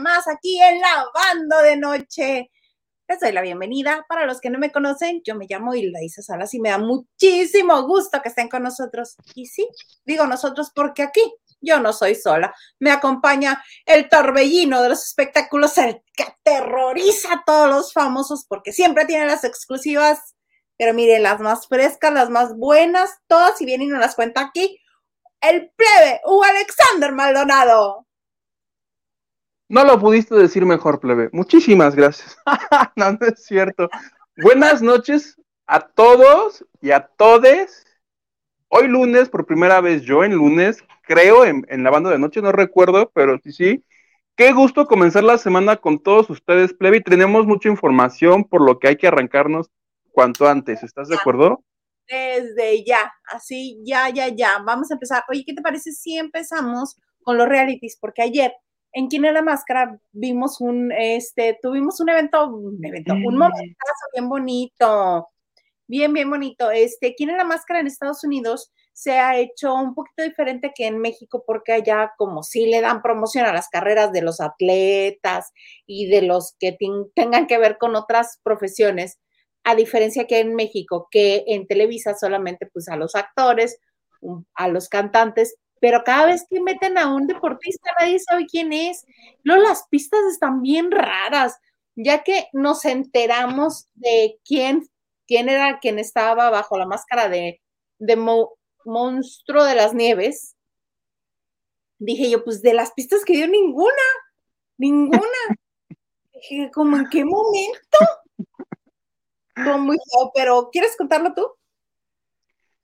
más aquí en Lavando de Noche. Les doy la bienvenida. Para los que no me conocen, yo me llamo Hilda Isa Salas y me da muchísimo gusto que estén con nosotros. Y sí, digo nosotros porque aquí yo no soy sola. Me acompaña el torbellino de los espectáculos, el que aterroriza a todos los famosos porque siempre tiene las exclusivas. Pero miren, las más frescas, las más buenas, todas, y vienen y nos las cuenta aquí. El plebe, Hugo Alexander Maldonado. No lo pudiste decir mejor, plebe. Muchísimas gracias. no, no es cierto. Buenas noches a todos y a todes. Hoy lunes, por primera vez yo en lunes, creo en, la banda de noche, no recuerdo, pero sí, sí. Qué gusto comenzar la semana con todos ustedes, plebe. Tenemos mucha información, por lo que hay que arrancarnos cuanto antes. ¿Estás de acuerdo? Desde ya, así, ya, ya, ya. Vamos a empezar. Oye, ¿qué te parece si empezamos con los realities? Porque ayer en Quién es la Máscara vimos un, este, tuvimos un evento, un evento, un momentazo bien bonito, bien, bien bonito. Este, Quién es la Máscara en Estados Unidos se ha hecho un poquito diferente que en México porque allá como sí le dan promoción a las carreras de los atletas y de los que tengan que ver con otras profesiones, a diferencia que en México, que en Televisa solamente pues a los actores, a los cantantes, pero cada vez que meten a un deportista nadie sabe quién es. No, las pistas están bien raras, ya que nos enteramos de quién, quién era quien estaba bajo la máscara de, de monstruo de las nieves. Dije yo, pues de las pistas que dio ninguna, ninguna. Dije, ¿cómo en qué momento? muy pero ¿quieres contarlo tú?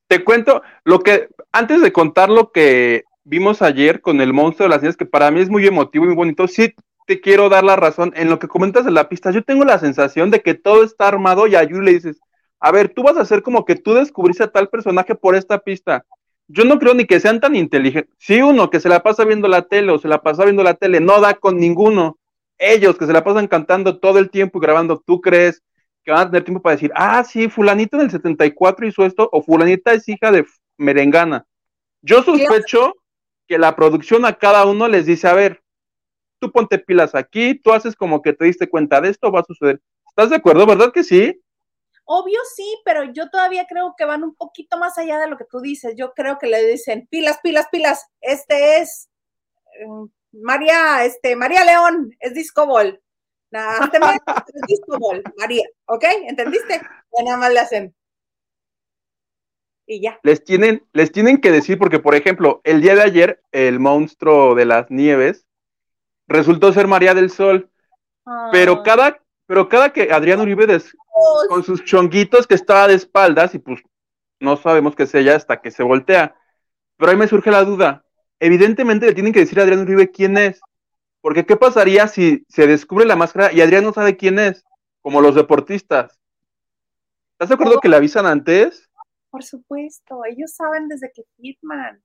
Te cuento lo que, antes de contar lo que vimos ayer con el monstruo de las niñas, que para mí es muy emotivo y muy bonito, sí te quiero dar la razón. En lo que comentas de la pista, yo tengo la sensación de que todo está armado y a Yu le dices, a ver, tú vas a hacer como que tú descubriste a tal personaje por esta pista. Yo no creo ni que sean tan inteligentes. Si uno que se la pasa viendo la tele o se la pasa viendo la tele no da con ninguno, ellos que se la pasan cantando todo el tiempo y grabando, ¿tú crees que van a tener tiempo para decir, ah, sí, fulanito del 74 hizo esto, o fulanita es hija de merengana. Yo sospecho que la producción a cada uno les dice, a ver, tú ponte pilas aquí, tú haces como que te diste cuenta de esto, va a suceder. ¿Estás de acuerdo, verdad que sí? Obvio sí, pero yo todavía creo que van un poquito más allá de lo que tú dices. Yo creo que le dicen, pilas, pilas, pilas, este es eh, María, este, María León, es Disco Ball. Nada, María, ¿ok? ¿Entendiste? nada más le hacen. Y ya. Les tienen, les tienen que decir, porque por ejemplo, el día de ayer, el monstruo de las nieves resultó ser María del Sol. Pero cada, pero cada que Adrián Uribe con sus chonguitos que estaba de espaldas, y pues no sabemos qué es ella hasta que se voltea. Pero ahí me surge la duda. Evidentemente le tienen que decir a Adrián Uribe quién es. Porque ¿qué pasaría si se descubre la máscara y Adrián no sabe quién es? Como los deportistas. ¿Estás de acuerdo que le avisan antes? Por supuesto, ellos saben desde que firman.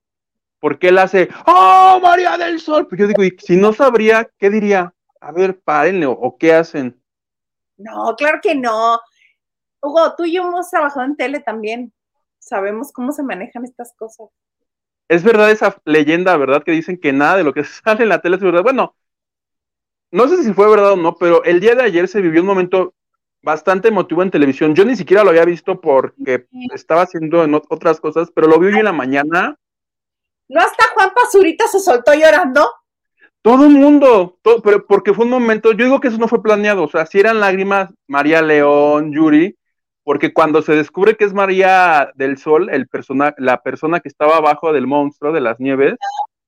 Porque él hace, ¡Oh, María del Sol! Pues yo digo, y si no sabría, ¿qué diría? A ver, párenle, o, qué hacen? No, claro que no. Hugo, tú y yo hemos trabajado en tele también. Sabemos cómo se manejan estas cosas. Es verdad esa leyenda, ¿verdad? Que dicen que nada de lo que sale en la tele es verdad. Bueno, no sé si fue verdad o no, pero el día de ayer se vivió un momento bastante emotivo en televisión. Yo ni siquiera lo había visto porque estaba haciendo otras cosas, pero lo vi hoy en la mañana. ¿No hasta Juan Pazurita se soltó llorando? Todo el mundo, todo, pero porque fue un momento, yo digo que eso no fue planeado, o sea, si eran lágrimas, María León, Yuri, porque cuando se descubre que es María del Sol, el persona, la persona que estaba abajo del monstruo de las nieves,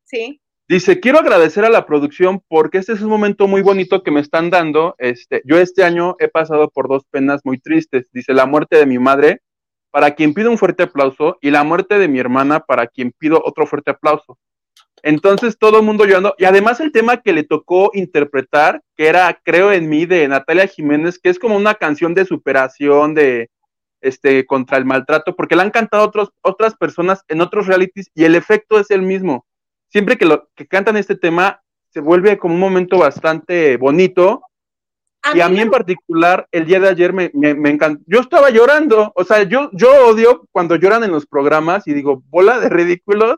sí. Dice, quiero agradecer a la producción porque este es un momento muy bonito que me están dando. Este, yo este año he pasado por dos penas muy tristes. Dice, la muerte de mi madre, para quien pido un fuerte aplauso, y la muerte de mi hermana, para quien pido otro fuerte aplauso. Entonces todo el mundo llorando. Y además el tema que le tocó interpretar, que era Creo en mí, de Natalia Jiménez, que es como una canción de superación, de este, contra el maltrato, porque la han cantado otros, otras personas en otros realities y el efecto es el mismo siempre que, lo, que cantan este tema, se vuelve como un momento bastante bonito. y a mí en particular, el día de ayer me, me, encantó. Yo estaba llorando, o sea, yo, yo odio cuando lloran en los programas y digo, bola de ridículos,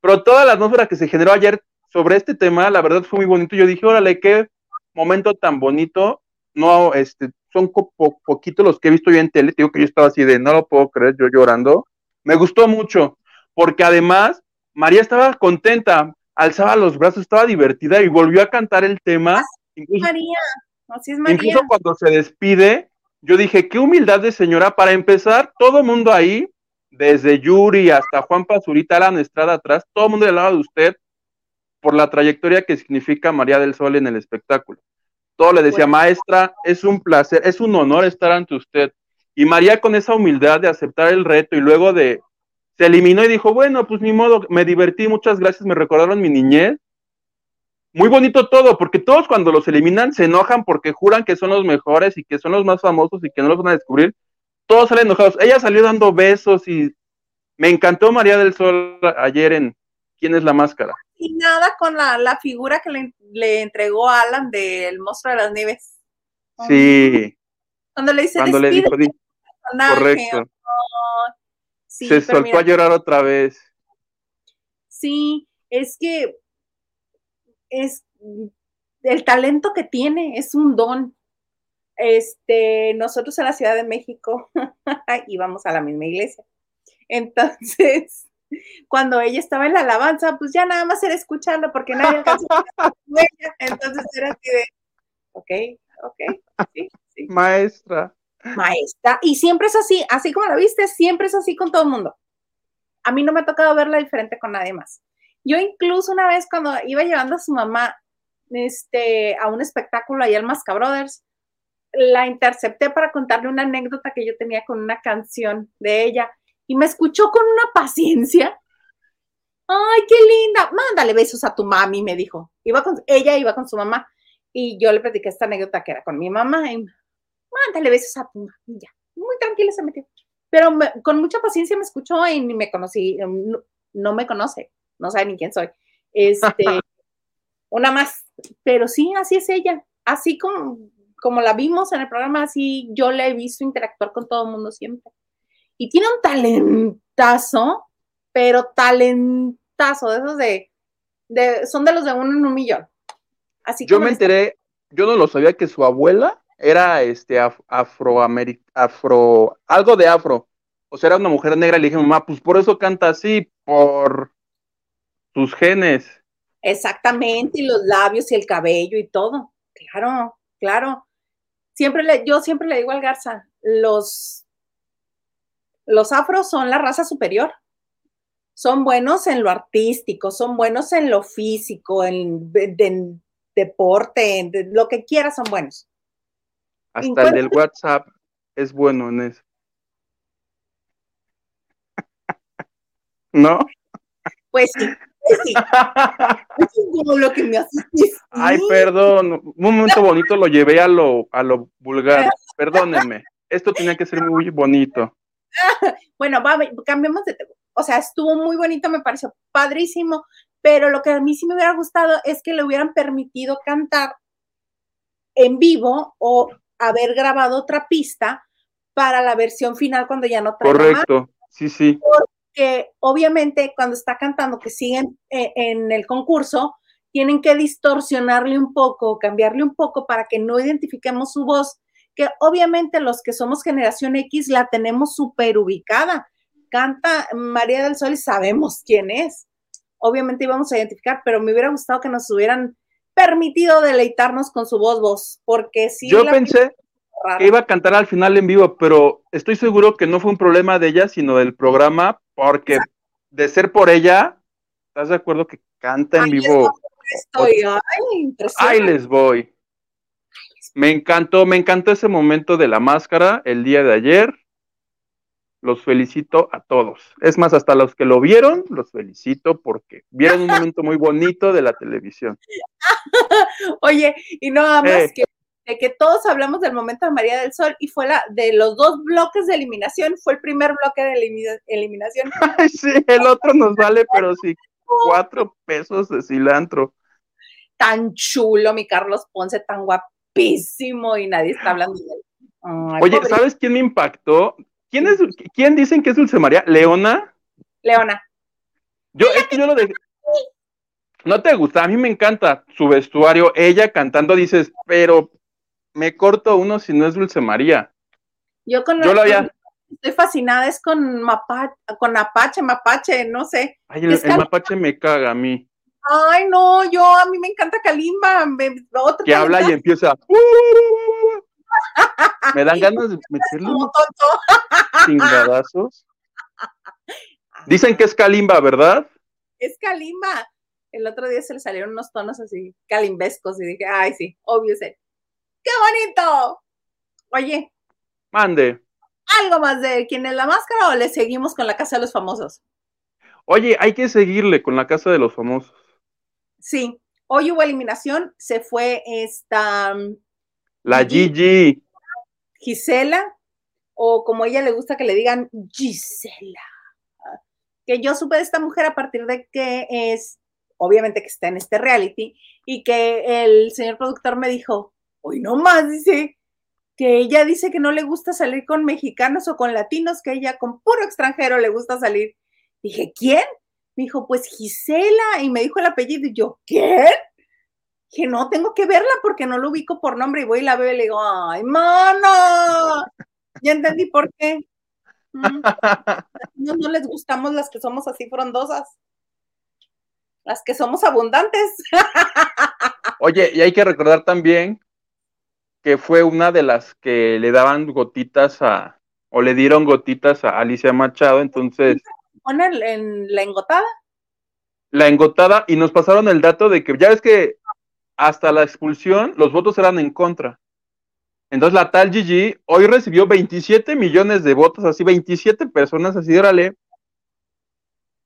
pero toda la atmósfera que se generó ayer sobre este tema, la verdad fue muy bonito. Yo dije, órale, qué momento tan bonito. No, este, son poquitos los que he visto yo en tele. digo que yo estaba así de, no lo puedo creer, yo llorando. Me gustó mucho, porque además María estaba contenta, alzaba los brazos, estaba divertida y volvió a cantar el tema. Incluso, María, así es María. Incluso cuando se despide, yo dije, qué humildad de señora. Para empezar, todo el mundo ahí, desde Yuri hasta Juan Pazurita, la Estrada atrás, todo el mundo del lado de usted, por la trayectoria que significa María del Sol en el espectáculo. Todo le decía, maestra, es un placer, es un honor estar ante usted. Y María con esa humildad de aceptar el reto y luego de, se eliminó y dijo, bueno, pues ni modo, me divertí, muchas gracias, me recordaron mi niñez. Muy bonito todo, porque todos cuando los eliminan se enojan porque juran que son los mejores y que son los más famosos y que no los van a descubrir. Todos salen enojados. Ella salió dando besos y me encantó María del Sol ayer en ¿Quién es la máscara? Y nada con la, figura que le, entregó Alan del monstruo de las nieves. Sí. Cuando le dice, Cuando le dijo, correcto. Se soltó a llorar otra vez. Sí, es que es el talento que tiene, es un don. Este, nosotros en la Ciudad de México íbamos a la misma iglesia. Entonces, cuando ella estaba en la alabanza, pues ya nada más era escucharla porque nadie alcanzó a. Entonces era así de, ok, ok, sí, sí. Maestra. Maestra. Y siempre es así, así como la viste, siempre es así con todo el mundo. A mí no me ha tocado verla diferente con nadie más. Yo incluso una vez cuando iba llevando a su mamá este, a un espectáculo ahí al Masca Brothers, la intercepté para contarle una anécdota que yo tenía con una canción de ella y me escuchó con una paciencia. Ay, qué linda. Mándale besos a tu mami, me dijo. Iba con, ella iba con su mamá y yo le platiqué esta anécdota que era con mi mamá. Mándale besos a tu mami. Ya, muy tranquila se metió. Pero con mucha paciencia me escuchó y ni me conocí, no, no me conoce, no sabe ni quién soy. Este, una más. Pero sí, así es ella. Así como, como la vimos en el programa, así yo la he visto interactuar con todo el mundo siempre y tiene un talentazo, pero talentazo, de esos de, son de los de uno en un millón. Así yo me enteré, yo no lo sabía que su abuela era este afroamericana, afro, algo de afro. O sea, era una mujer negra y le dije, mamá, pues por eso canta así, por sus genes. Exactamente, y los labios y el cabello y todo. Claro, claro. Siempre le, yo siempre le digo al Garza, los los afros son la raza superior. Son buenos en lo artístico, son buenos en lo físico, en, deporte, en lo que quieras son buenos. Hasta el del WhatsApp es bueno en eso. ¿No? Pues sí, pues sí. es como lo que me asististe. Ay, perdón, un momento bonito lo llevé a lo, a lo vulgar. Perdónenme. Esto tenía que ser muy bonito. bueno, va, cambiemos de O sea, estuvo muy bonito, me pareció padrísimo, pero lo que a mí sí me hubiera gustado es que le hubieran permitido cantar en vivo o haber grabado otra pista para la versión final cuando ya no traiga Correcto, sí, sí. Porque obviamente cuando está cantando, que siguen eh, en el concurso, tienen que distorsionarle un poco, cambiarle un poco para que no identifiquemos su voz que obviamente los que somos generación X la tenemos súper ubicada. Canta María del Sol y sabemos quién es. Obviamente íbamos a identificar, pero me hubiera gustado que nos hubieran permitido deleitarnos con su voz, voz, porque sí. Yo pensé que iba a cantar al final en vivo, pero estoy seguro que no fue un problema de ella, sino del programa, porque de ser por ella, ¿estás de acuerdo que canta en vivo? Estoy, Ahí les voy. Me encantó, me encantó ese momento de la máscara el día de ayer. Los felicito a todos. Es más, hasta los que lo vieron, los felicito porque vieron un momento muy bonito de la televisión. Oye, y no más eh. que de que todos hablamos del momento de María del Sol y fue la de los dos bloques de eliminación, fue el primer bloque de eliminación. sí, el otro nos vale, pero sí, cuatro pesos de cilantro. Tan chulo, mi Carlos Ponce, tan guapo y nadie está hablando de él. Oye, ¿sabes quién me impactó? ¿Quién, es, ¿Quién dicen que es Dulce María? ¿Leona? Leona. Yo, es que yo lo dejé. No te gusta, a mí me encanta su vestuario, ella cantando, dices, pero me corto uno si no es Dulce María. Yo con Yo lo había- estoy fascinada, es con Mapa, con Apache, Mapache, no sé. Ay, el, mapache me caga a mí. Ay, no, yo, a mí me encanta Kalimba. me- otro Que habla y empieza. Me dan ganas de meterle unos chingadazos. Dicen que es Kalimba, ¿verdad? Es Kalimba. El otro día se le salieron unos tonos así, calimbescos, y dije, ay, sí, obvio sé. ¡Qué bonito! Oye, Mande. ¿algo más de quién es la máscara o le seguimos con la casa de los famosos? Oye, hay que seguirle con la casa de los famosos. Sí, hoy hubo eliminación, se fue esta mm, La Gigi. Gisela, o como ella le gusta que le digan Gisela. Que yo supe de esta mujer a partir de que es, obviamente que está en este reality, y que el señor productor me dijo, hoy no más, dice, que ella dice que no le gusta salir con mexicanos o con latinos, que ella con puro extranjero le gusta salir. Dije, ¿quién? Me dijo, pues Gisela, y me dijo el apellido, y yo, ¿qué? Dije, no, tengo que verla porque no lo ubico por nombre, y voy y la veo y le digo, ¡ay, mano! Ya entendí por qué. Mm, No, no les gustamos las que somos así frondosas. Las que somos abundantes. Oye, y hay que recordar también que fue una de las que le daban gotitas a, o le dieron gotitas a Alicia Machado, entonces Ponen en la engotada. la engotada y nos pasaron el dato de que ya ves que hasta la expulsión los votos eran en contra. Entonces la tal Gigi hoy recibió 27 millones de votos, así 27 personas, así órale,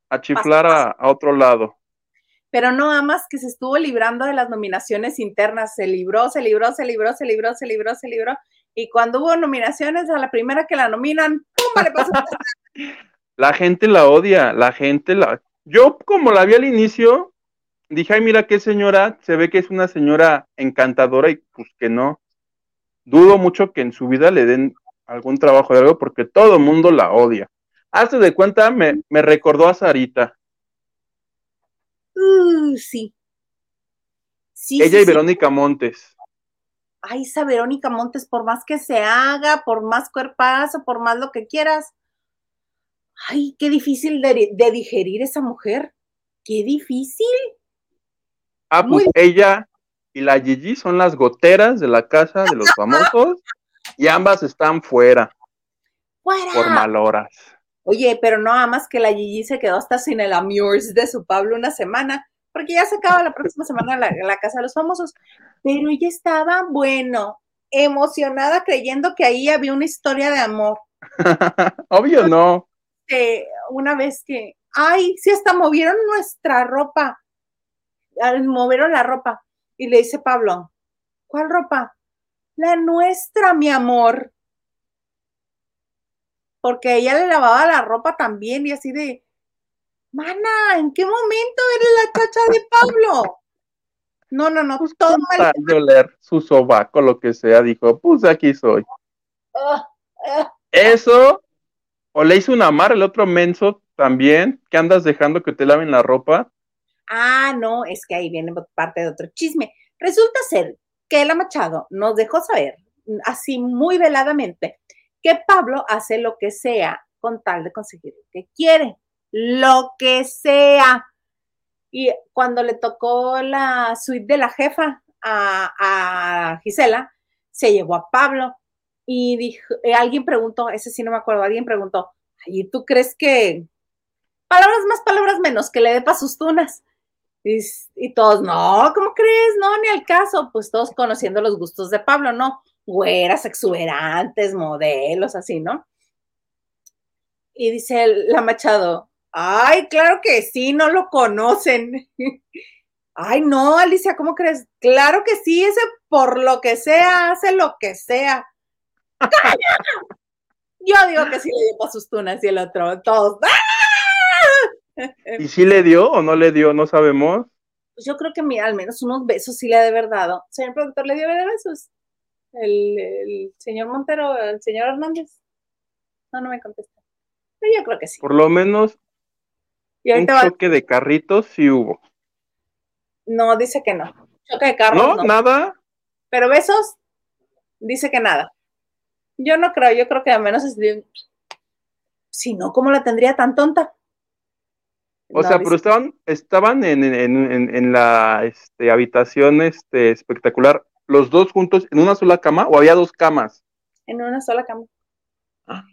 a chiflar a, a otro lado. Pero no amas que se estuvo librando de las nominaciones internas. Se libró, se libró, se libró, se libró, se libró, se libró. Y cuando hubo nominaciones, a la primera que la nominan, ¡pum! le pasó. La gente la odia, la gente la... Yo como la vi al inicio, dije, ay, mira qué señora, se ve que es una señora encantadora y pues que no. Dudo mucho que en su vida le den algún trabajo de algo porque todo el mundo la odia. Hazte de cuenta, me, me recordó a Sarita. Uh, sí. Sí, Ella sí, y sí. Verónica Montes. Ay, esa Verónica Montes, por más que se haga, por más cuerpazo, por más lo que quieras. Ay, qué difícil de, de digerir esa mujer. Qué difícil. Ah, pues Muy- ella y la Gigi son las goteras de la casa de los famosos y ambas están fuera ¡Fuera! por maloras. Oye, pero no amas que la Gigi se quedó hasta sin el Amures de su Pablo una semana, porque ya se acaba la próxima semana la, la Casa de los Famosos. Pero ella estaba, bueno, emocionada creyendo que ahí había una historia de amor. Obvio no. Eh, una vez que, ay, sí, hasta movieron nuestra ropa, movieron la ropa. Y le dice Pablo, ¿cuál ropa? La nuestra, mi amor. Porque ella le lavaba la ropa también y así de, mana, ¿en qué momento eres la chacha de Pablo? No, no, no, Pues todo mal. oler su sobaco, lo que sea, dijo, pues aquí soy. Eso, o le hizo una mar el otro menso también, que andas dejando que te laven la ropa. Ah, no, es que ahí viene parte de otro chisme. Resulta ser que la Machado nos dejó saber, así muy veladamente, que Pablo hace lo que sea con tal de conseguir lo que quiere, lo que sea. Y cuando le tocó la suite de la jefa a, Gisela, se llevó a Pablo y dijo, eh, alguien preguntó, ese sí no me acuerdo, alguien preguntó, ¿y tú crees que palabras más, palabras menos, que le dé pa' sus tunas? Y, todos, no, ¿cómo crees? No, ni al caso. Pues todos conociendo los gustos de Pablo, ¿no? Güeras, exuberantes, modelos, así, ¿no? Y dice la Machado, ay, claro que sí, no lo conocen. ay, no, Alicia, ¿cómo crees? Claro que sí, ese por lo que sea, hace lo que sea. Yo digo que sí le dio para sus tunas y el otro, todos. ¡ah! ¿Y si le dio o no le dio? No sabemos. Pues yo creo que mira, al menos unos besos sí le ha de haber dado. Señor productor, ¿le dio besos? El, el señor Montero, el señor Hernández. No, no me contesta. Pero yo creo que sí. Por lo menos Y un va, choque de carritos sí hubo. No, dice que no. Choque de carros. No, nada. Pero besos, dice que nada. Yo no creo, yo creo que al menos es si no, ¿cómo la tendría tan tonta? O sea, pero estaban, estaban en, en, en, la este, habitación este, espectacular, los dos juntos en una sola cama o había dos camas? En una sola cama. Ah.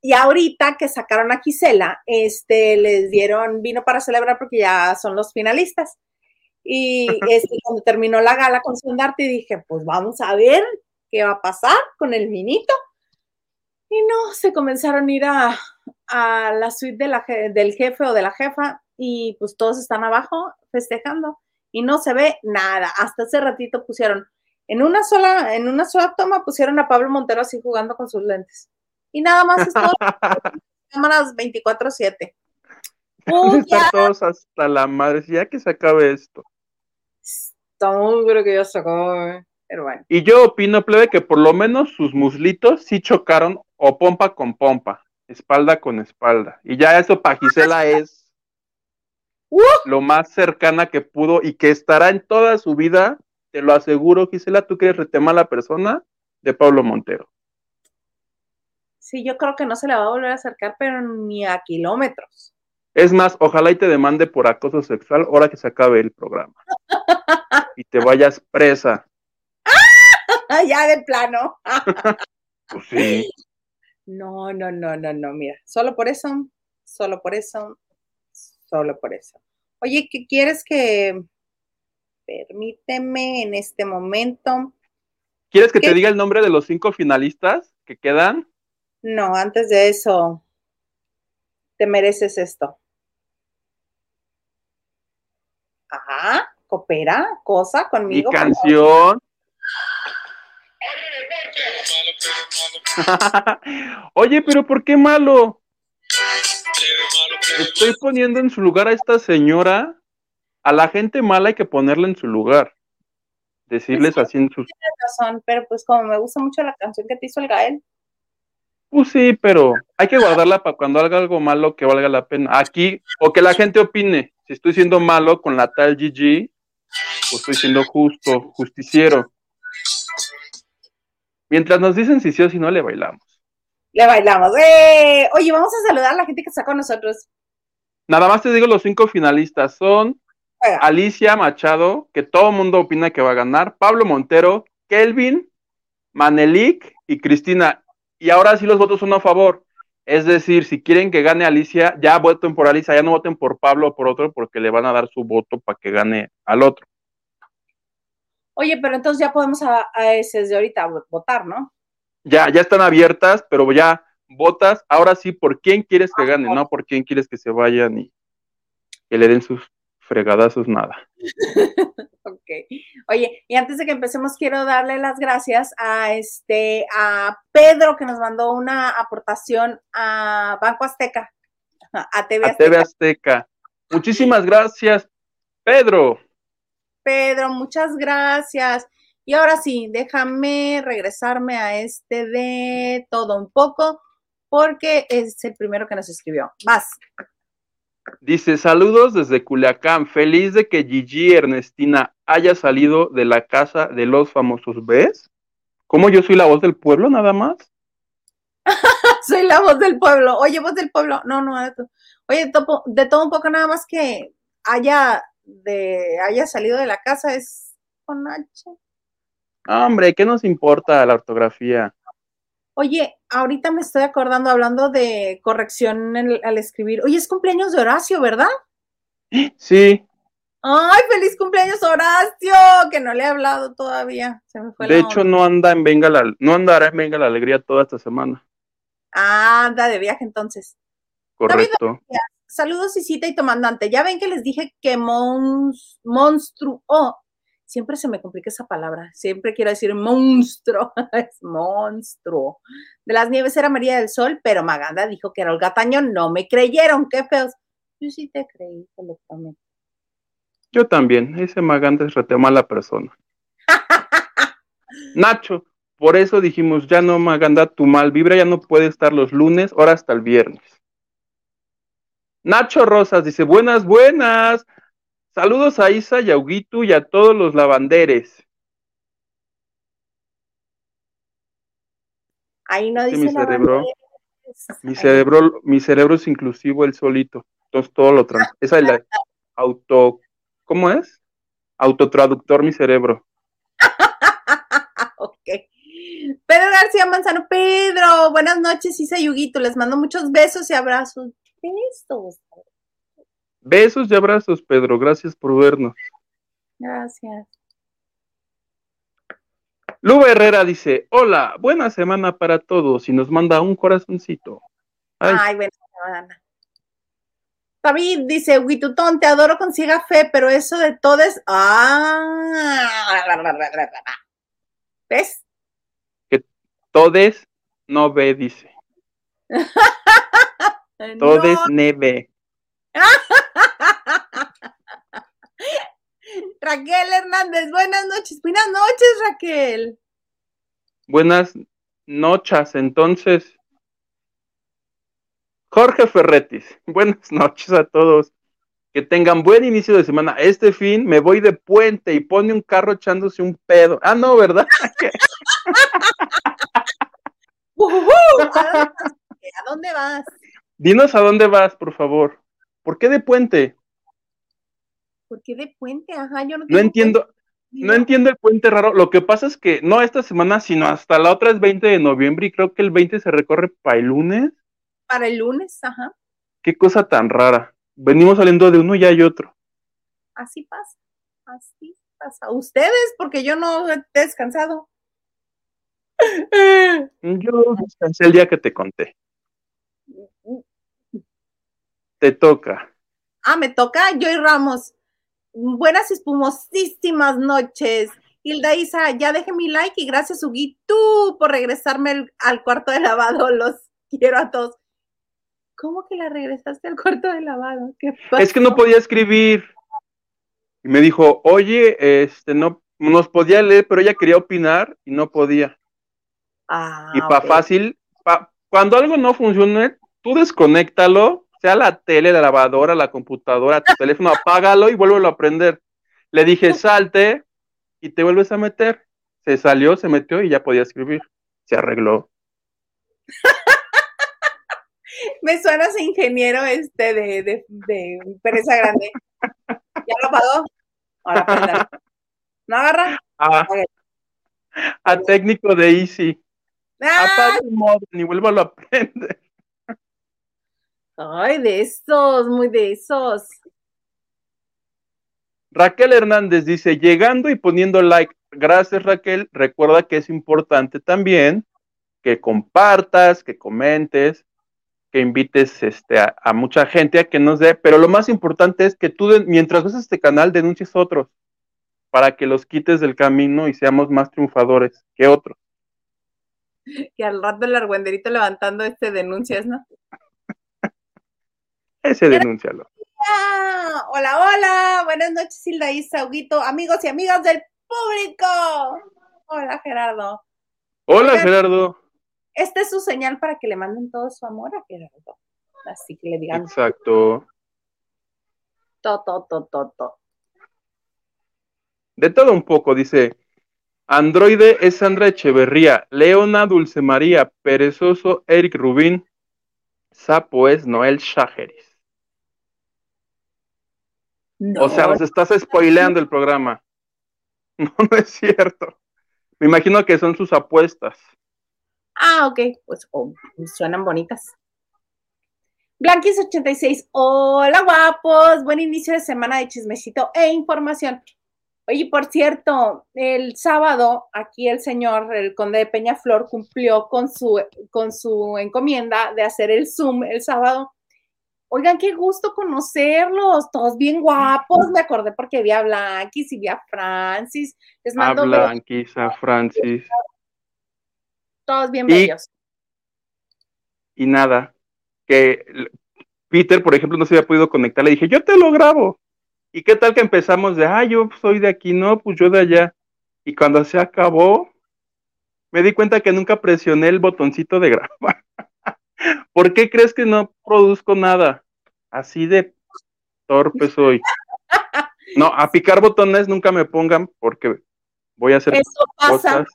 Y ahorita que sacaron a Gisela, este, les dieron vino para celebrar porque ya son los finalistas. Y este, cuando terminó la gala con su andarte, dije, pues vamos a ver qué va a pasar con el vinito. Y no, se comenzaron a ir a, a la suite de la, del jefe o de la jefa y pues todos están abajo festejando y no se ve nada. Hasta hace ratito pusieron, en una sola, en una sola toma pusieron a Pablo Montero así jugando con sus lentes. Y nada más es todo. cámaras 24-7. Están todos hasta la madre, ya que se acabe esto. Estamos, creo que ya se acabó, pero bueno. Y yo opino, plebe, que por lo menos sus muslitos sí chocaron o pompa con pompa, espalda con espalda. Y ya eso para Gisela es ¡Uh! lo más cercana que pudo y que estará en toda su vida, te lo aseguro, Gisela, tú quieres retemar la persona de Pablo Montero. Sí, yo creo que no se le va a volver a acercar, pero ni a kilómetros. Es más, ojalá y te demande por acoso sexual ahora que se acabe el programa. y te vayas presa. ya de plano. pues sí. No, no, no, no, no, mira, solo por eso, solo por eso, solo por eso. Oye, ¿qué quieres que... Permíteme en este momento. ¿Quieres que te diga el nombre de los cinco finalistas que quedan? No, antes de eso, te mereces esto. Ajá, coopera, cosa conmigo. Mi canción. Oye, pero ¿por qué malo? Estoy poniendo en su lugar a esta señora. A la gente mala hay que ponerla en su lugar. Decirles así en sus. Tienes razón, pero pues como me gusta mucho la canción que te hizo el Gael. Pues sí, pero hay que guardarla para cuando haga algo malo que valga la pena. Aquí, o que la gente opine. Si estoy siendo malo con la tal GG, o estoy siendo justo, justiciero. Mientras nos dicen si sí o si no, le bailamos. Le bailamos. ¡Eh! Oye, vamos a saludar a la gente que está con nosotros. Nada más te digo, los cinco finalistas son Alicia Machado, que todo el mundo opina que va a ganar, Pablo Montero, Kelvin, Manelik y Cristina. Y ahora sí los votos son a favor. Es decir, si quieren que gane Alicia, ya voten por Alicia, ya no voten por Pablo o por otro, porque le van a dar su voto para que gane al otro. Oye, pero entonces ya podemos a, ese desde ahorita votar, ¿no? Ya, ya están abiertas, pero ya votas, ahora sí, por quién quieres que gane, no por quién quieres que se vayan y que le den sus fregadazos, nada. ok. Oye, y antes de que empecemos, quiero darle las gracias a este, a Pedro, que nos mandó una aportación a Banco Azteca, a TV Azteca. A TV Azteca. Muchísimas gracias, Pedro. Pedro, muchas gracias. Y ahora sí, déjame regresarme a este de todo un poco, porque es el primero que nos escribió. Más. Dice, saludos desde Culiacán, feliz de que Gigi Ernestina haya salido de la casa de los famosos. ¿Ves? ¿Cómo yo soy la voz del pueblo nada más? soy la voz del pueblo. Oye, voz del pueblo. No, no, oye, de todo un poco nada más que haya de haya salido de la casa es con H. Hombre, ¿qué nos importa la ortografía? Oye, ahorita me estoy acordando, hablando de corrección al escribir. Oye, es cumpleaños de Horacio, ¿verdad? Sí. ¡Ay, feliz cumpleaños, Horacio! Que no le he hablado todavía. de hecho, no anda en Venga la, no andará en Venga la Alegría toda esta semana. Ah, anda de viaje entonces. Correcto. Saludos, Isita y Tomandante. Ya ven que les dije que monstruo. Siempre se me complica esa palabra. Siempre quiero decir monstruo. es monstruo. De las nieves era María del Sol, pero Maganda dijo que era el gataño. No me creyeron. Qué feos. Yo sí te creí, te lo prometo. Yo también. Ese Maganda es rete mala persona. Nacho, por eso dijimos, ya no Maganda, tu mal vibra ya no puede estar los lunes, ahora hasta el viernes. Nacho Rosas dice, buenas, buenas. Saludos a Isa y a Huguito y a todos los lavanderes. Ahí no Sí, dice mi cerebro. Mi cerebro, mi cerebro es inclusivo el solito. Entonces todo lo trans. Esa es la auto. ¿Cómo es? Autotraductor mi cerebro. ok. Pedro García Manzano, Pedro, buenas noches, Isa y Huguito, les mando muchos besos y abrazos. Besos. Besos y abrazos, Pedro. Gracias por vernos. Gracias. Luba Herrera dice: Hola, buena semana para todos. Y nos manda un corazoncito. Ay, Ay, buena semana. David dice, Huitutón, te adoro con ciega fe, pero eso de todo es... Ah. ¿Ves? todes no ve, dice. Todes neve. Raquel Hernández, buenas noches. Buenas noches, Raquel. Buenas noches, entonces. Jorge Ferretis, buenas noches a todos. Que tengan buen inicio de semana. Este fin me voy de puente y pone un carro echándose un pedo. Ah, no, ¿verdad? Ujujú. ¿A dónde vas? ¿A dónde vas? Dinos a dónde vas, por favor. ¿Por qué de puente? ¿Por qué de puente? Ajá, yo no No entiendo, puente. no entiendo el puente raro. Lo que pasa es que no esta semana, sino hasta la otra es 20 de noviembre y creo que el 20 se recorre para el lunes. Para el lunes, ajá. Qué cosa tan rara. Venimos saliendo de uno y hay otro. Así pasa. Así pasa. Ustedes, porque yo no he descansado. Yo descansé el día que te conté. Te toca. Ah, me toca Joy Ramos. Buenas espumosísimas noches. Hilda Isa, ya dejé mi like y gracias, Ugi, tú por regresarme al, al cuarto de lavado. Los quiero a todos. ¿Cómo que la regresaste al cuarto de lavado? ¿Qué Es que no podía escribir. Y me dijo, oye, este, no nos podía leer, pero ella quería opinar y no podía. Ah, y para fácil, pa- cuando algo no funcione, tú desconéctalo, sea la tele, la lavadora, la computadora, tu teléfono, apágalo y vuélvelo a prender. Le dije, salte y te vuelves a meter. Se salió, se metió y ya podía escribir. Se arregló. Me suena ese ingeniero este de, de, de pereza grande. ¿Ya lo apagó? Ahora. ¿No agarra? Ah, a técnico de Easy. ¡Ah! Apaga el modem y vuélvalo a prender. Ay, de esos, muy de esos. Raquel Hernández dice, llegando y poniendo like. Gracias, Raquel. Recuerda que es importante también que compartas, que comentes, que invites este, a, a mucha gente a que nos dé, pero lo más importante es que tú, mientras ves este canal, denuncies otros para que los quites del camino y seamos más triunfadores que otros. Y al rato el argüenderito levantando este denuncias, ¿no? Ese denúncialo. Hola, hola. Buenas noches, Hilda Isa, Huguito, amigos y amigas del público. Hola, Gerardo. Hola, Oigan. Gerardo. Esta es su señal para que le manden todo su amor a Gerardo. Así que le digan Exacto. to, to, to, to, to. De todo un poco, dice. Androide es Sandra Echeverría, Leona Dulce María, Perezoso Eric Rubín, Sapo es Noel Shaheris. No, O sea, nos estás spoileando el programa. No, no es cierto. Me imagino que son sus apuestas. Ah, ok, pues oh, suenan bonitas. Blanquis86, hola guapos, buen inicio de semana de chismecito e información. Oye, por cierto, el sábado aquí el señor, el conde de Peñaflor, cumplió con su, con su encomienda de hacer el Zoom el sábado. Oigan, qué gusto conocerlos, todos bien guapos. Me acordé porque vi a Blanquis y vi a Francis. Les A mando besos, Blanquis, a Francis. todos bien Y- bellos. Y nada. Que Peter, por ejemplo, no se había podido conectar. Le dije, yo te lo grabo. ¿Y qué tal que empezamos de, ah, yo soy de aquí, no, pues yo de allá? Y cuando se acabó, me di cuenta que nunca presioné el botoncito de grabar. ¿Por qué crees que no produzco nada? Así de torpe soy. No, a picar botones nunca me pongan porque voy a hacer Eso pasa. cosas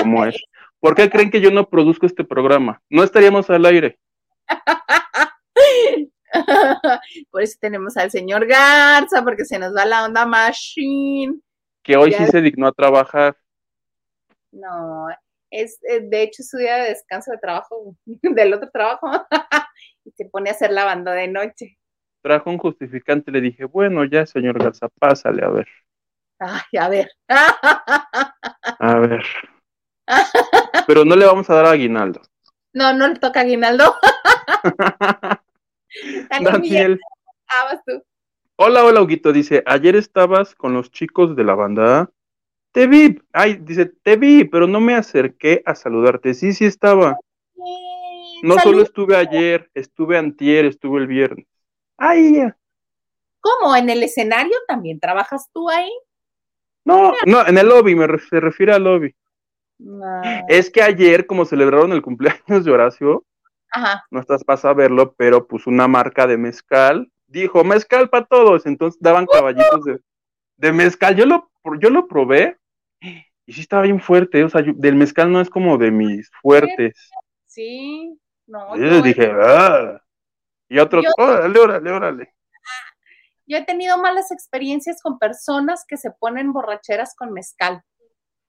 como es. ¿Por qué creen que yo no produzco este programa? No estaríamos al aire. Por eso tenemos al señor Garza, porque se nos va la onda machine. Que hoy Ya sí se dignó a trabajar. No, es eh, de hecho su día de descanso de trabajo, del otro trabajo, y se pone a hacer la banda de noche. Trajo un justificante y le dije, bueno, ya, señor Garza, pásale, a ver. Ay, a ver. A ver. Pero no le vamos a dar aguinaldo. No, no le toca Aguinaldo. Daniel. ah, vas tú. Hola, hola, Huguito. Dice, ayer estabas con los chicos de la banda. Te vi. Ay, dice, te vi, pero no me acerqué a saludarte. Sí, sí estaba. No Salud. solo estuve ayer, estuve antier, estuve el viernes. Ay, ya. ¿Cómo? ¿En el escenario también trabajas tú ahí? No, no, en el lobby, me ref- se refiere al lobby. No. Es que ayer, como celebraron el cumpleaños de Horacio, Ajá. no estás para saberlo, pero pues una marca de mezcal dijo mezcal para todos, entonces daban caballitos de, de mezcal. Yo lo, yo lo probé y sí estaba bien fuerte, o sea, yo- del mezcal no es como de mis fuertes. Sí. No, yo, dije, ah. Y otros, Yo- órale, órale, órale. yo he tenido malas experiencias con personas que se ponen borracheras con mezcal.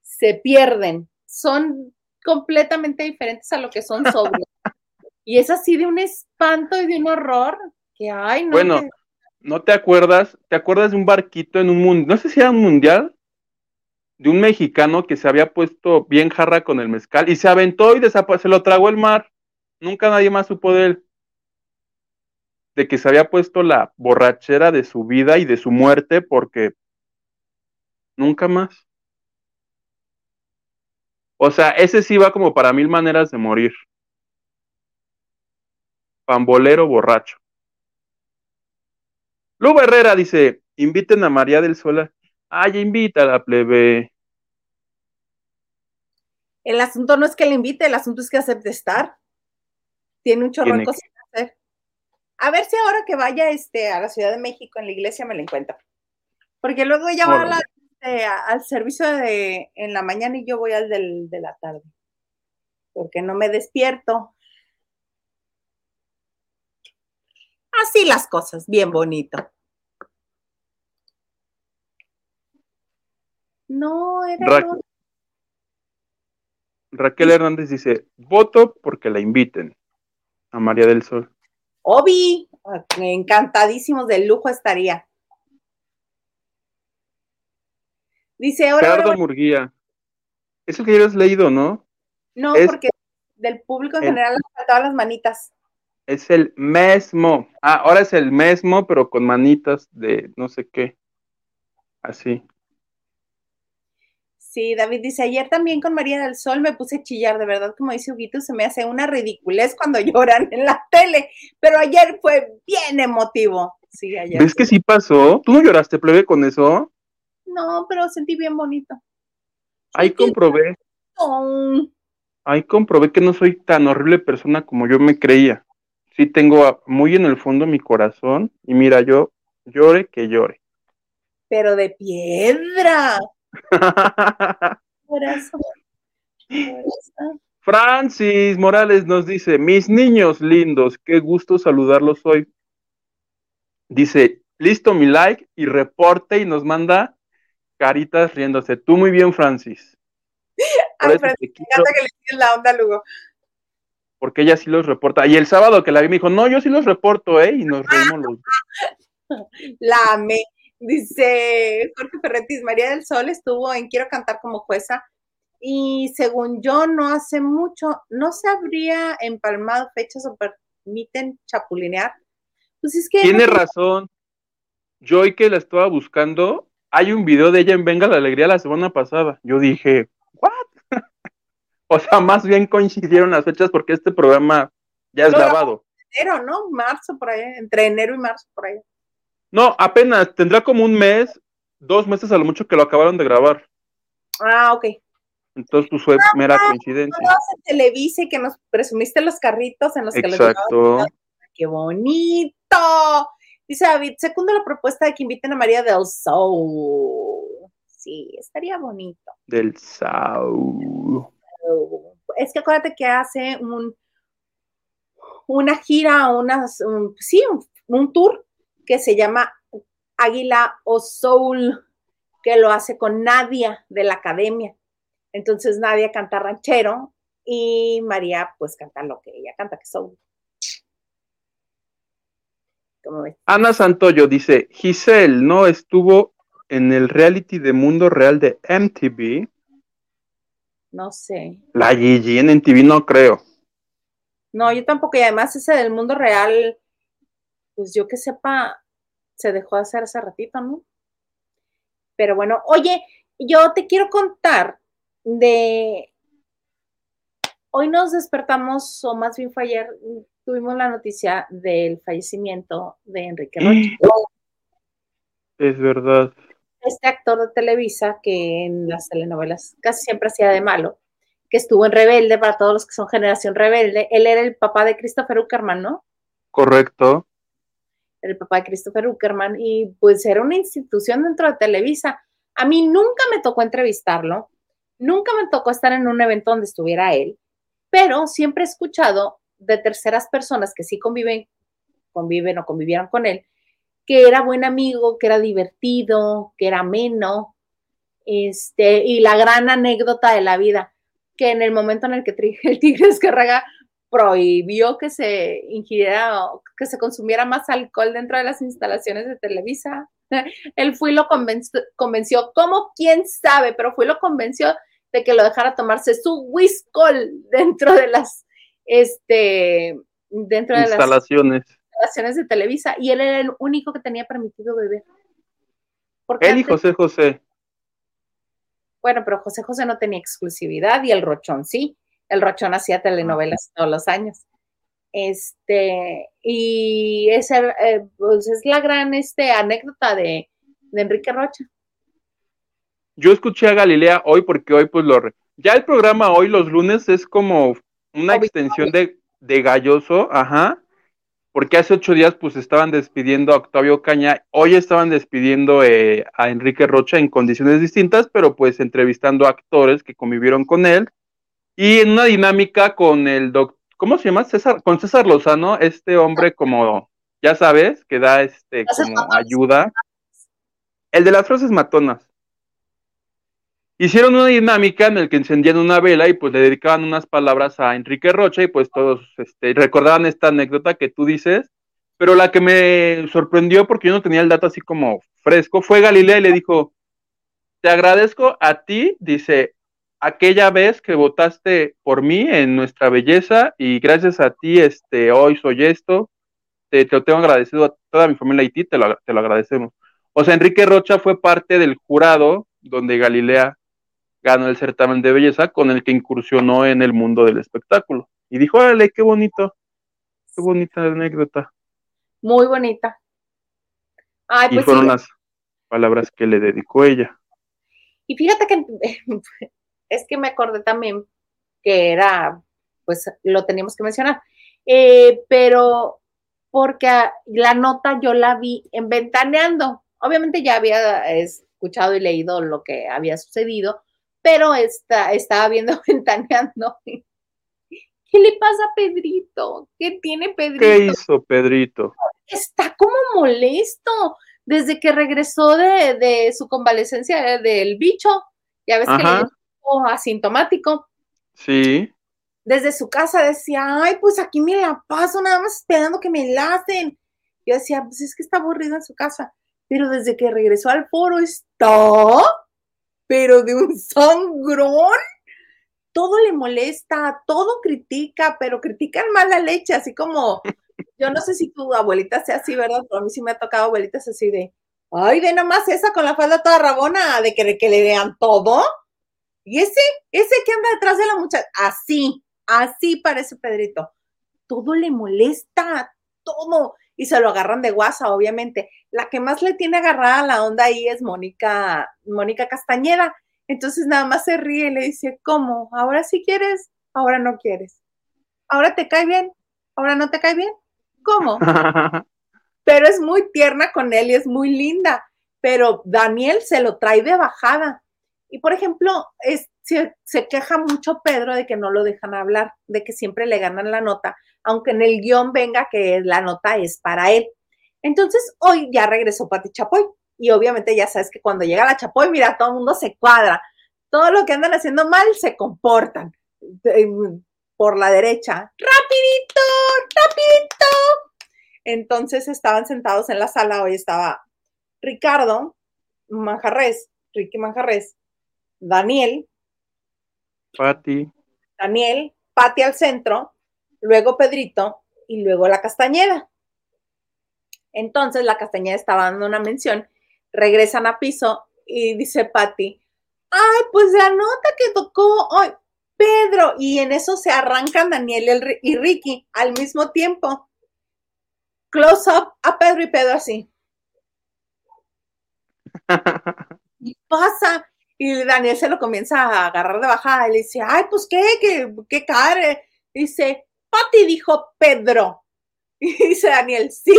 Se pierden. Son completamente diferentes a lo que son sobrios. y es así de un espanto y de un horror que, ay, no. Bueno, ¿no te acuerdas? ¿Te acuerdas de un barquito en un mundial? No sé si era un mundial, de un mexicano que se había puesto bien jarra con el mezcal y se aventó y se lo tragó el mar. Nunca nadie más supo de él. De que se había puesto la borrachera de su vida y de su muerte porque nunca más. O sea, ese sí va como para mil maneras de morir. Pambolero borracho. Lu Herrera dice, inviten a María del Sol. Ay, invítala, plebe. El asunto no es que le invite, el asunto es que acepte estar. Tiene un chorro de cosas que hacer. A ver si ahora que vaya este, a la Ciudad de México en la iglesia me la encuentro. Porque luego ella va a la- este, al servicio de en la mañana y yo voy al del, de la tarde. Porque no me despierto. Así las cosas, bien bonito. No, era. Raquel Hernández dice, voto porque la inviten a María del Sol. Obi, encantadísimos del lujo estaría. Dice ahora, Murguía. Es el que ya has leído, ¿no? no, es- porque del público en el- general le faltaban las manitas. Es el mismo. Ah, ahora es el mismo, pero con manitas de no sé qué. Así. Sí, David dice, ayer también con María del Sol me puse a chillar, de verdad, como dice Huguito, se me hace una ridiculez cuando lloran en la tele, pero ayer fue bien emotivo. Sí, ayer. ¿Ves que sí pasó? ¿Tú no lloraste, plebe, con eso? No, pero sentí bien bonito. Ahí Sentí- comprobé, Oh, ahí comprobé que no soy tan horrible persona como yo me creía. Sí tengo muy en el fondo mi corazón y mira, yo llore que llore. pero de piedra. Corazón. Corazón. Francis Morales nos dice, mis niños lindos, qué gusto saludarlos hoy. Dice, listo mi like y reporte y nos manda caritas riéndose. Tú muy bien, Francis. Ay, eso Fran, te me encanta que le la onda, Lugo. porque ella sí los reporta. Y el sábado que la vi me dijo, no, yo sí los reporto, ¿eh? Y nos reímos los dos. La amé. Dice Jorge Ferretis, María del Sol estuvo en Quiero cantar como jueza y según yo no hace mucho, no se habría empalmado fechas o permiten chapulinear. Pues es que Tiene no- razón. Yo hoy que la estaba buscando, hay un video de ella en Venga la Alegría la semana pasada. Yo dije, ¿what? o sea, más bien coincidieron las fechas porque este programa ya es grabado. enero, ¿no? Marzo por ahí, entre enero y marzo por ahí. No, apenas tendrá como un mes, dos meses a lo mucho que lo acabaron de grabar. Ah, ok. Entonces, pues fue mera coincidencia. Todos en Televisa y que nos presumiste los carritos en los que los llevabas. Exacto. ¡Qué bonito! Dice David, segundo la propuesta de que inviten a María del Soul. Sí, estaría bonito. Del Soul. Es que acuérdate que hace un una gira, unas, sí, un, tour que se llama Águila o Soul, que lo hace con Nadia de la academia. Entonces Nadia canta ranchero y María pues canta lo que ella canta, que soul. Ana Santoyo dice, Giselle no estuvo en el reality de mundo real de MTV. No sé. La Gigi en MTV no creo. No, yo tampoco. Y además ese del mundo real, pues yo que sepa, se dejó de hacer hace ratito, ¿no? Pero bueno, oye, yo te quiero contar de... Hoy nos despertamos, o más bien fue ayer, tuvimos la noticia del fallecimiento de Enrique Rocha. Es verdad. Este actor de Televisa que en las telenovelas casi siempre hacía de malo, que estuvo en Rebelde, para todos los que son generación rebelde. Él era el papá de Christopher Uckerman, ¿no? Correcto. El papá de Christopher Uckerman, y pues era una institución dentro de Televisa. A mí nunca me tocó entrevistarlo, nunca me tocó estar en un evento donde estuviera él, pero siempre he escuchado de terceras personas que sí conviven, conviven o convivieron con él, que era buen amigo, que era divertido, que era ameno, este, y la gran anécdota de la vida que en el momento en el que el Tigres Carraga prohibió que se ingiriera, que se consumiera más alcohol dentro de las instalaciones de Televisa, él fue y lo convenció, convenció, como quién sabe, pero fue y lo convenció de que lo dejara tomarse su whisky dentro de las, este, dentro de instalaciones. las instalaciones de Televisa, y él era el único que tenía permitido beber. él y José José. Bueno, pero José José no tenía exclusividad y el Rochón sí. El Rochón hacía telenovelas todos los años. Este, y esa eh, pues es la gran este, anécdota de, Enrique Rocha. Yo escuché a Galilea hoy porque hoy pues lo... Ya el programa hoy los lunes es como una extensión de, de Galloso, ajá, porque hace ocho días pues estaban despidiendo a Octavio Caña, hoy estaban despidiendo eh, a Enrique Rocha en condiciones distintas, pero pues entrevistando a actores que convivieron con él y en una dinámica con el doctor, ¿cómo se llama? César, con César Lozano, este hombre como, ya sabes, que da este como ayuda, el de las frases matonas. Hicieron una dinámica en la que encendían una vela y pues le dedicaban unas palabras a Enrique Rocha y pues todos este, recordaban esta anécdota que tú dices, pero la que me sorprendió porque yo no tenía el dato así como fresco fue Galilea y le dijo, te agradezco a ti, dice, aquella vez que votaste por mí en nuestra belleza y gracias a ti este, hoy soy esto, te, te lo tengo agradecido a toda mi familia y ti, te lo, te lo agradecemos. O sea, Enrique Rocha fue parte del jurado donde Galilea ganó el certamen de belleza con el que incursionó en el mundo del espectáculo. Y dijo, órale, qué bonito, qué bonita anécdota. Muy bonita. y pues fueron las palabras que le dedicó ella. Y fíjate que es que me acordé también que era, pues lo teníamos que mencionar, eh, pero porque la nota yo la vi en Ventaneando. Obviamente ya había escuchado y leído lo que había sucedido, pero está, estaba viendo ventaneando. ¿Qué le pasa a Pedrito? ¿Qué tiene Pedrito? ¿Qué hizo Pedrito? Está como molesto desde que regresó de, su convalecencia del bicho. Ya ves que que asintomático. Sí. Desde su casa decía, ay, pues aquí me la paso nada más esperando que me la hacen. Yo decía, pues es que está aburrido en su casa. Pero desde que regresó al foro está pero de un sangrón. Todo le molesta, todo critica, pero critican mala leche, así como, yo no sé si tu abuelita sea así, ¿verdad? Pero a mí sí me ha tocado abuelitas así de, ay, ve nomás esa con la falda toda rabona, de que, que le vean todo. Y ese, ese que anda detrás de la muchacha, así, así parece Pedrito. Todo le molesta, todo y se lo agarran de guasa, obviamente. La que más le tiene agarrada la onda ahí es Mónica, Mónica Castañeda. Entonces nada más se ríe y le dice, ¿cómo? ¿Ahora sí quieres? ¿Ahora no quieres? ¿Ahora te cae bien? ¿Ahora no te cae bien? ¿Cómo? Pero es muy tierna con él y es muy linda, pero Daniel se lo trae de bajada. Y por ejemplo, se, se, queja mucho Pedro de que no lo dejan hablar, de que siempre le ganan la nota, aunque en el guion venga que la nota es para él. Entonces, hoy ya regresó Pati Chapoy. Y obviamente ya sabes que cuando llega la Chapoy, mira, todo el mundo se cuadra. Todo lo que andan haciendo mal se comportan por la derecha. ¡Rapidito! ¡Rapidito! Entonces estaban sentados en la sala, hoy estaba Ricardo Manjarres, Ricky Manjarres, Daniel, Pati, Daniel, Pati al centro, luego Pedrito y luego la Castañeda. Entonces la Castañeda estaba dando una mención, regresan a piso y dice Pati, ay, pues la nota que tocó hoy, Pedro, y en eso se arrancan Daniel y Ricky al mismo tiempo. Close up a Pedro y Pedro así. y pasa, y Daniel se lo comienza a agarrar de bajada y le dice, ay, pues qué, qué, qué care. Dice, Pati dijo Pedro. Y dice Daniel, sí,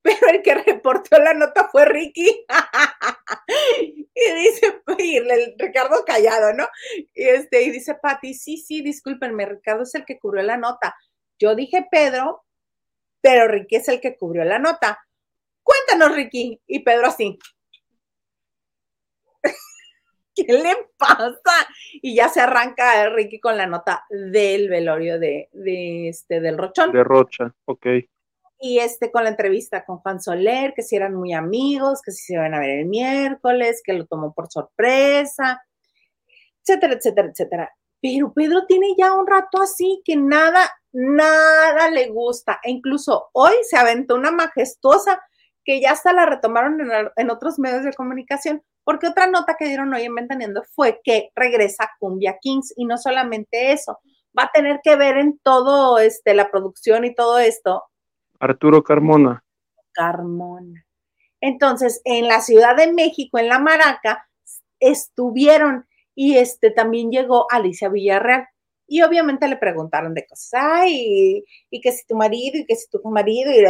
pero el que reportó la nota fue Ricky. y dice, y el Ricardo callado, ¿no? Y, este, y dice Pati, sí, sí, discúlpenme, Ricardo es el que cubrió la nota. Yo dije Pedro, pero Ricky es el que cubrió la nota. Cuéntanos, Ricky. Y Pedro así. ¿Qué le pasa? Y ya se arranca Ricky con la nota del velorio de, de este, del Rochón. De Rocha, ok. Y este con la entrevista con Juan Soler, que si eran muy amigos, que si se iban a ver el miércoles, que lo tomó por sorpresa, etcétera, etcétera, etcétera. Pero Pedro tiene ya un rato así que nada, nada le gusta. E incluso hoy se aventó una majestuosa que ya hasta la retomaron en, en otros medios de comunicación porque otra nota que dieron hoy en Ventaneando fue que regresa Cumbia Kings y no solamente eso, va a tener que ver en todo este la producción y todo esto. Arturo Carmona. Carmona. Entonces, en la Ciudad de México, en La Maraca, estuvieron y este también llegó Alicia Villarreal. Y obviamente le preguntaron de cosas, ay, y, que si tu marido, y que si tu marido, y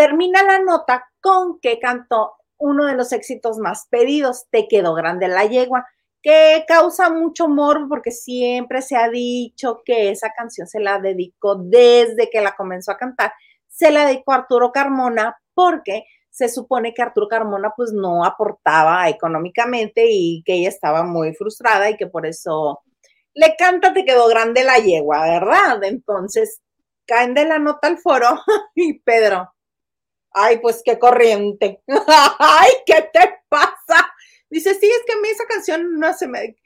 termina la nota con que cantó uno de los éxitos más pedidos, Te quedó grande la yegua, que causa mucho morbo porque siempre se ha dicho que esa canción se la dedicó desde que la comenzó a cantar, se la dedicó a Arturo Carmona porque se supone que Arturo Carmona pues no aportaba económicamente y que ella estaba muy frustrada y que por eso le canta Te quedó grande la yegua, ¿verdad? Entonces caen de la nota al foro y Pedro, Ay, pues qué corriente. Ay, ¿qué te pasa? Dice, sí, es que a mí esa canción no se me,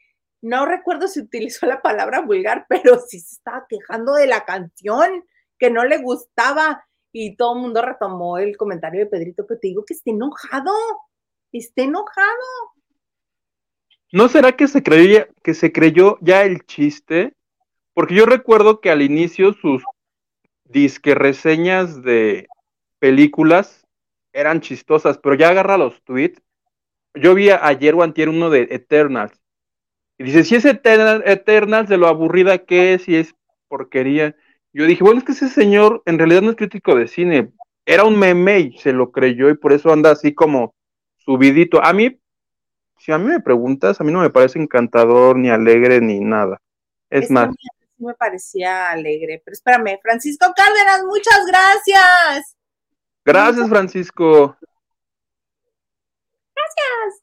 no recuerdo si utilizó la palabra vulgar, pero sí se estaba quejando de la canción, que no le gustaba. Y todo el mundo retomó el comentario de Pedrito, pero te digo que esté enojado, esté enojado. ¿No será que se creía, que se creyó ya el chiste? Porque yo recuerdo que al inicio sus disque reseñas de películas eran chistosas, pero ya agarra los tweets. Yo vi ayer o antier uno de Eternals. Y dice, si es Eternals, de lo aburrida que es y es porquería. Yo dije, bueno, es que ese señor en realidad no es crítico de cine. Era un meme y se lo creyó y por eso anda así como subidito. A mí, si a mí me preguntas, a mí no me parece encantador, ni alegre, ni nada. Es, más. me parecía alegre, pero espérame, Francisco Cárdenas, muchas gracias. Gracias, Francisco. Gracias.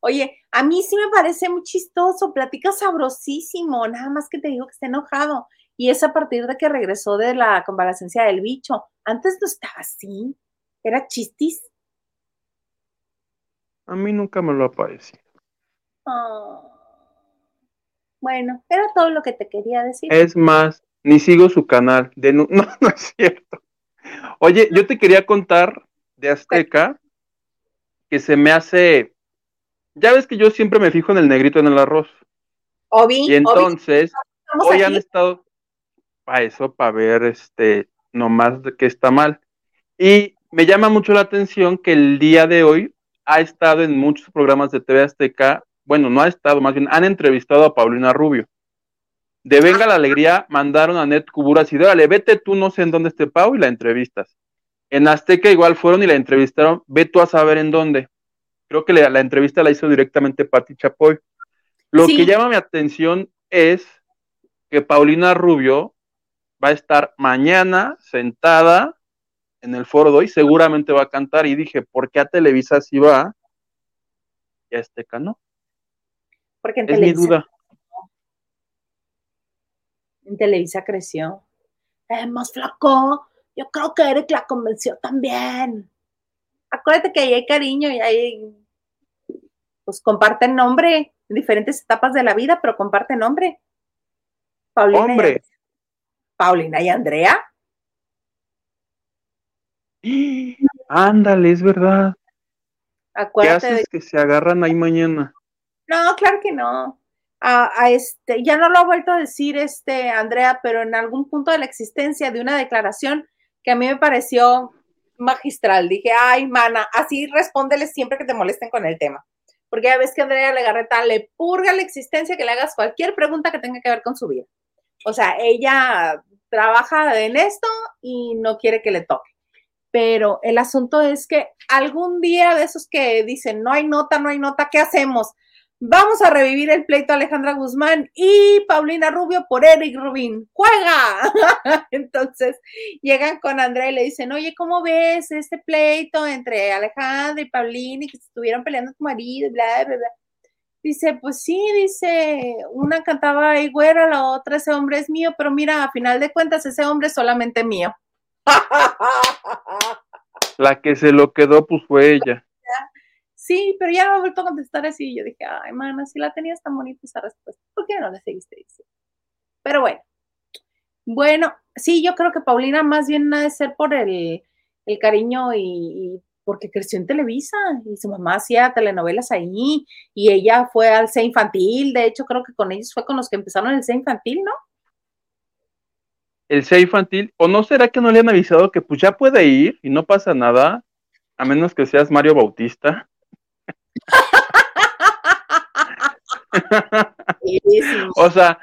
Oye, a mí sí me parece muy chistoso, platica sabrosísimo, nada más que te digo que está enojado. Y es a partir de que regresó de la convalecencia del bicho. Antes no estaba así, era chistis. A mí nunca me lo apareció. Oh. Bueno, era todo lo que te quería decir. Es más, ni sigo su canal. De no, no, no es cierto. Oye, yo te quería contar de Azteca que se me hace. Ya ves que yo siempre me fijo en el negrito en el arroz. Obi, y entonces, hoy han estado para eso, para ver este nomás de que está mal. Y me llama mucho la atención que el día de hoy ha estado en muchos programas de TV Azteca. Bueno, no ha estado, más bien han entrevistado a Paulina Rubio de Venga la Alegría mandaron a Net Cubura así, dale, vete tú, no sé en dónde esté Pau y la entrevistas. En Azteca igual fueron y la entrevistaron, ve tú a saber en dónde. Creo que la, entrevista la hizo directamente Patti Chapoy. Lo que llama mi atención es que Paulina Rubio va a estar mañana sentada en el foro de hoy, seguramente va a cantar y dije, ¿por qué a Televisa sí va? Y a Azteca no. Porque en es mi duda. En Televisa creció. Es más flaco. Yo creo que Eric la convenció también. Acuérdate que ahí hay cariño y ahí pues comparten nombre en diferentes etapas de la vida, pero comparten nombre. Paulina Hombre. Y Paulina y Andrea. Ándale, es verdad. Acuérdate ¿Qué haces que se agarran ahí mañana? No, claro que no. Este, ya no lo ha vuelto a decir este Andrea, pero en algún punto de la existencia de una declaración que a mí me pareció magistral. Dije, ay, mana, así respóndele siempre que te molesten con el tema. Porque ya ves que Andrea Legarreta le purga la existencia que le hagas cualquier pregunta que tenga que ver con su vida. O sea, ella trabaja en esto y no quiere que le toque. Pero el asunto es que algún día de esos que dicen, no hay nota, no hay nota, ¿qué hacemos? Vamos a revivir el pleito Alejandra Guzmán y Paulina Rubio por Eric Rubin. ¡Juega! Entonces llegan con Andrea y le dicen, oye, ¿cómo ves este pleito entre Alejandra y Paulina y que estuvieron peleando tu marido? Bla, bla, bla. Dice, pues sí, dice, una cantaba ahí güera, la otra ese hombre es mío, pero mira, a final de cuentas ese hombre es solamente mío. La que se lo quedó, pues fue ella sí, pero ya me ha vuelto a contestar así. Yo dije, ay, mana, si la tenías tan bonita esa respuesta, ¿por qué no la seguiste diciendo? Pero bueno, bueno, sí, yo creo que Paulina más bien ha de ser por el, cariño y, porque creció en Televisa y su mamá hacía telenovelas ahí y ella fue al C infantil, de hecho creo que con ellos fue con los que empezaron el C infantil, ¿no? El C infantil, o no será que no le han avisado que pues ya puede ir y no pasa nada, a menos que seas Mario Bautista. O sea,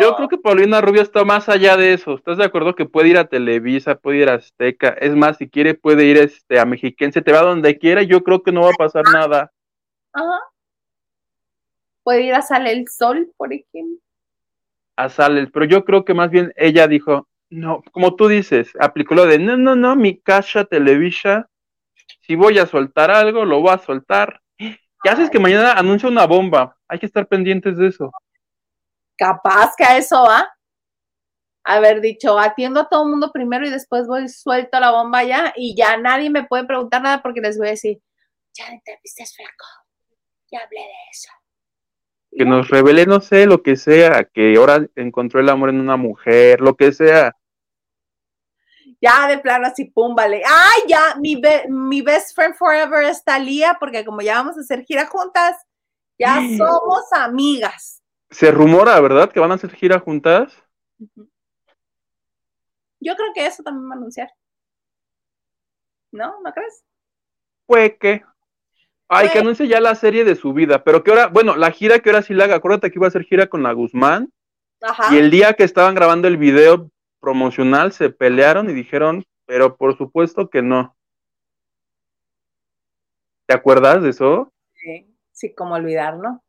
yo creo que Paulina Rubio está más allá de eso. ¿Estás de acuerdo que puede ir a Televisa, puede ir a Azteca? Es más, si quiere, puede ir este, a Mexiquense, te va donde quiera. Yo creo que no va a pasar nada. Ajá. Puede ir a Sale el Sol, por ejemplo. A Sale, pero yo creo que más bien ella dijo, no, como tú dices, aplicó lo de, no, no, no, mi casa Televisa, si voy a soltar algo, lo voy a soltar ¿Qué haces que mañana anuncia una bomba? Hay que estar pendientes de eso. Capaz que a eso va. Haber dicho, atiendo a todo el mundo primero y después voy suelto la bomba ya y ya nadie me puede preguntar nada porque les voy a decir, ya entrevisté flaco, ya hablé de eso. Que nos revele, no sé, lo que sea, que ahora encontró el amor en una mujer, lo que sea ya de plano así, pum, vale. Ay, ya, mi, mi best friend forever está Lía, porque como ya vamos a hacer gira juntas, ya somos amigas. Se rumora, ¿verdad? Que van a hacer gira juntas. Yo creo que eso también va a anunciar. ¿No? ¿No crees? Puede que. Ay, que anuncie ya la serie de su vida, pero que ahora, bueno, la gira que ahora sí la haga, acuérdate que iba a hacer gira con la Guzmán. Ajá. Y el día que estaban grabando el video, promocional se pelearon y dijeron, pero por supuesto que no. ¿Te acuerdas de eso? Sí, sí, como olvidar, ¿no?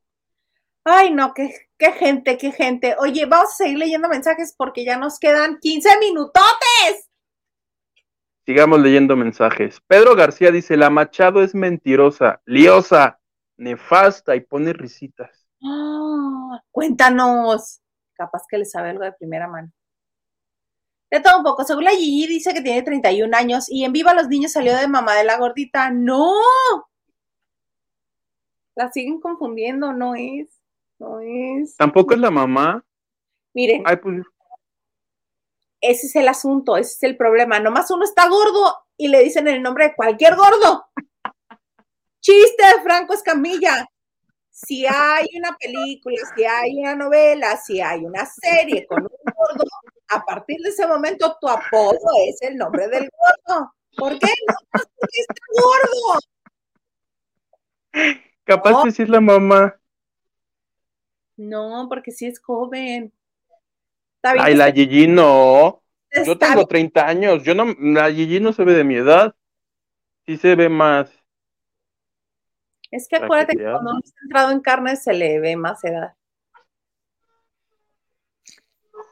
Ay, no, qué, qué gente, qué gente. Oye, vamos a seguir leyendo mensajes porque ya nos quedan 15 minutotes. Sigamos leyendo mensajes. Pedro García dice, la Machado es mentirosa, liosa, nefasta y pone risitas. Ah, cuéntanos. Capaz que le sabe algo de primera mano. De todo un poco. Según la Gigi dice que tiene 31 años y en Viva los Niños salió de mamá de la gordita. ¡No! La siguen confundiendo, no es. No es. Tampoco es la mamá. Miren. Pues. Ese es el asunto, ese es el problema. Nomás uno está gordo y le dicen el nombre de cualquier gordo. Chiste de Franco Escamilla. Si hay una película, si hay una novela, si hay una serie con un gordo, a partir de ese momento tu apodo es el nombre del gordo. ¿Por qué? No, porque está gordo. Capaz de decir la mamá. No, porque sí es joven. Ay, la Gigi no. Yo tengo 30 años, yo no, la Gigi no se ve de mi edad, sí se ve más. Es que acuérdate que cuando uno está entrado en carne se le ve más edad.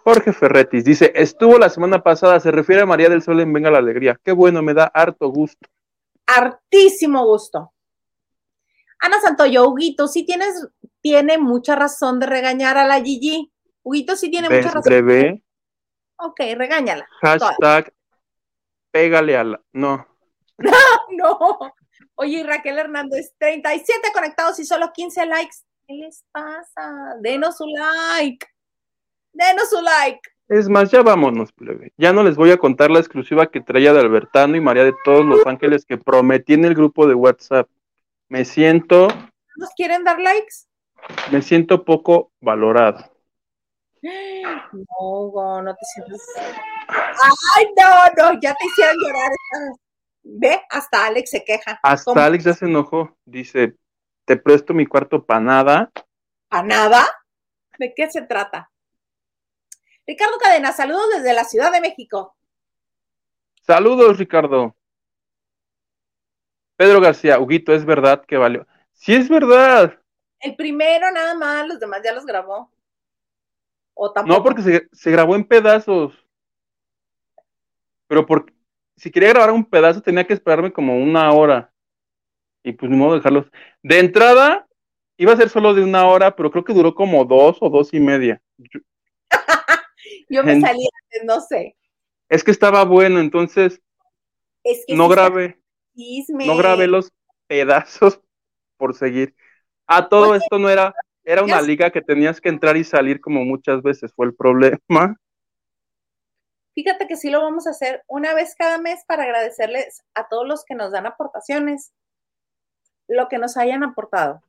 Jorge Ferretis dice, estuvo la semana pasada, se refiere a María del Sol en Venga la Alegría. Qué bueno, me da harto gusto. Hartísimo gusto. Ana Santoyo, Huguito, sí tienes, tiene mucha razón de regañar a la Gigi. Huguito sí tiene mucha razón. Breve. Ok, regáñala. Hashtag, pégale a la... No. no. Oye, Raquel Hernández, 37 conectados y solo 15 likes. ¿Qué les pasa? Denos un like. Denos su like. Es más, ya vámonos, plebe. Ya no les voy a contar la exclusiva que traía de Albertano y María de todos los ángeles que prometí en el grupo de WhatsApp. Me siento. ¿Nos quieren dar likes? Me siento poco valorado. No, no te sientes. Ay, no, no, ya te hicieron llorar. Ve, hasta Alex se queja. Hasta Alex ya se enojó. Dice: Te presto mi cuarto para nada. ¿Para nada? ¿De qué se trata? Ricardo Cadena, saludos desde la Ciudad de México. Saludos, Ricardo. Pedro García, Huguito, ¿es verdad que valió? Sí, es verdad. El primero nada más, los demás ya los grabó. ¿O tampoco? No, porque se, grabó en pedazos. Pero por, si quería grabar un pedazo tenía que esperarme como una hora. Y pues ni modo de dejarlos. De entrada, iba a ser solo de una hora, pero creo que duró como dos o dos y media. Yo me salí no sé. Es que estaba bueno, entonces no grabé. No grabé los pedazos por seguir. Ah, todo esto no era, era una liga que tenías que entrar y salir como muchas veces, fue el problema. Fíjate que sí lo vamos a hacer una vez cada mes para agradecerles a todos los que nos dan aportaciones, lo que nos hayan aportado,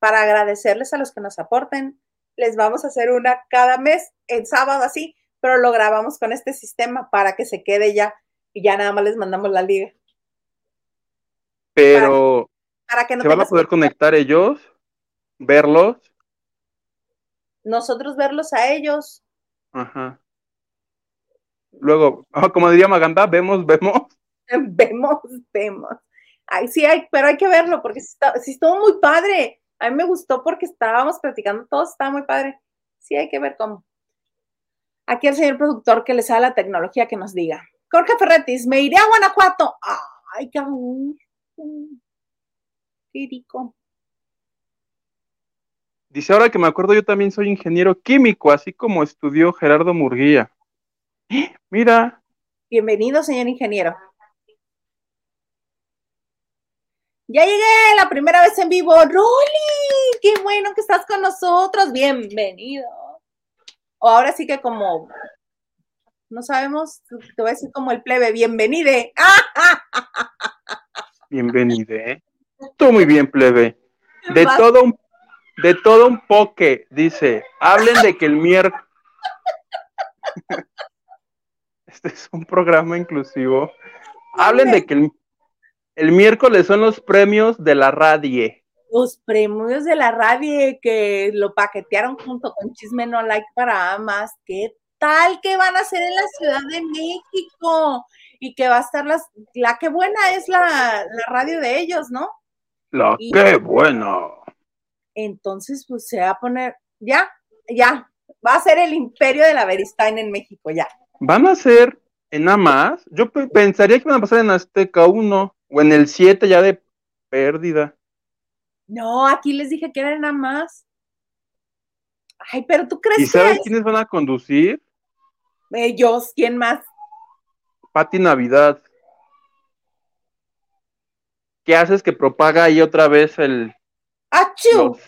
para agradecerles a los que nos aporten, les vamos a hacer una cada mes, en sábado así, pero lo grabamos con este sistema para que se quede ya y ya nada más les mandamos la liga. Pero para, que no ¿se van a poder conectar ellos? ¿Verlos? Nosotros verlos a ellos. Ajá. Luego, como diría Maganda, vemos, vemos. vemos, vemos. Ay, sí, hay, pero hay que verlo porque sí, está, sí estuvo muy padre. A mí me gustó porque estábamos platicando todos, estaba muy padre. Sí, hay que ver cómo. Aquí el señor productor que le sabe la tecnología que nos diga. Jorge Ferretis, me iré a Guanajuato. Ay, qué rico. Dice, ahora que me acuerdo, yo también soy ingeniero químico, así como estudió Gerardo Murguía. Mira. Bienvenido, señor ingeniero. Ya llegué la primera vez en vivo. Rolly, qué bueno que estás con nosotros. Bienvenido. O ahora sí que como, no sabemos, te voy a decir como el plebe, bienvenide. Bienvenide. Tú muy bien, plebe. De todo un, de todo un poque, dice, hablen de que el miércoles... Este es un programa inclusivo. Hablen de que el el miércoles son los premios de la radio. Los premios de la radio que lo paquetearon junto con Chisme No Like para Amas. ¿Qué tal que van a hacer en la Ciudad de México? Y que va a estar las, la que buena es la, radio de ellos, ¿no? La que buena. Entonces, pues se va a poner, ya, ya, va a ser el imperio de la Beristain en México, ya. Van a ser en Amas. Yo pensaría que van a pasar en Azteca 1. O en el 7 ya de pérdida. No, aquí les dije que eran nada más. Ay, pero tú crees ¿Y sabes quiénes van a conducir? Ellos, ¿quién más? Pati Navidad. ¿Qué haces que propaga ahí otra vez el ¡Achú!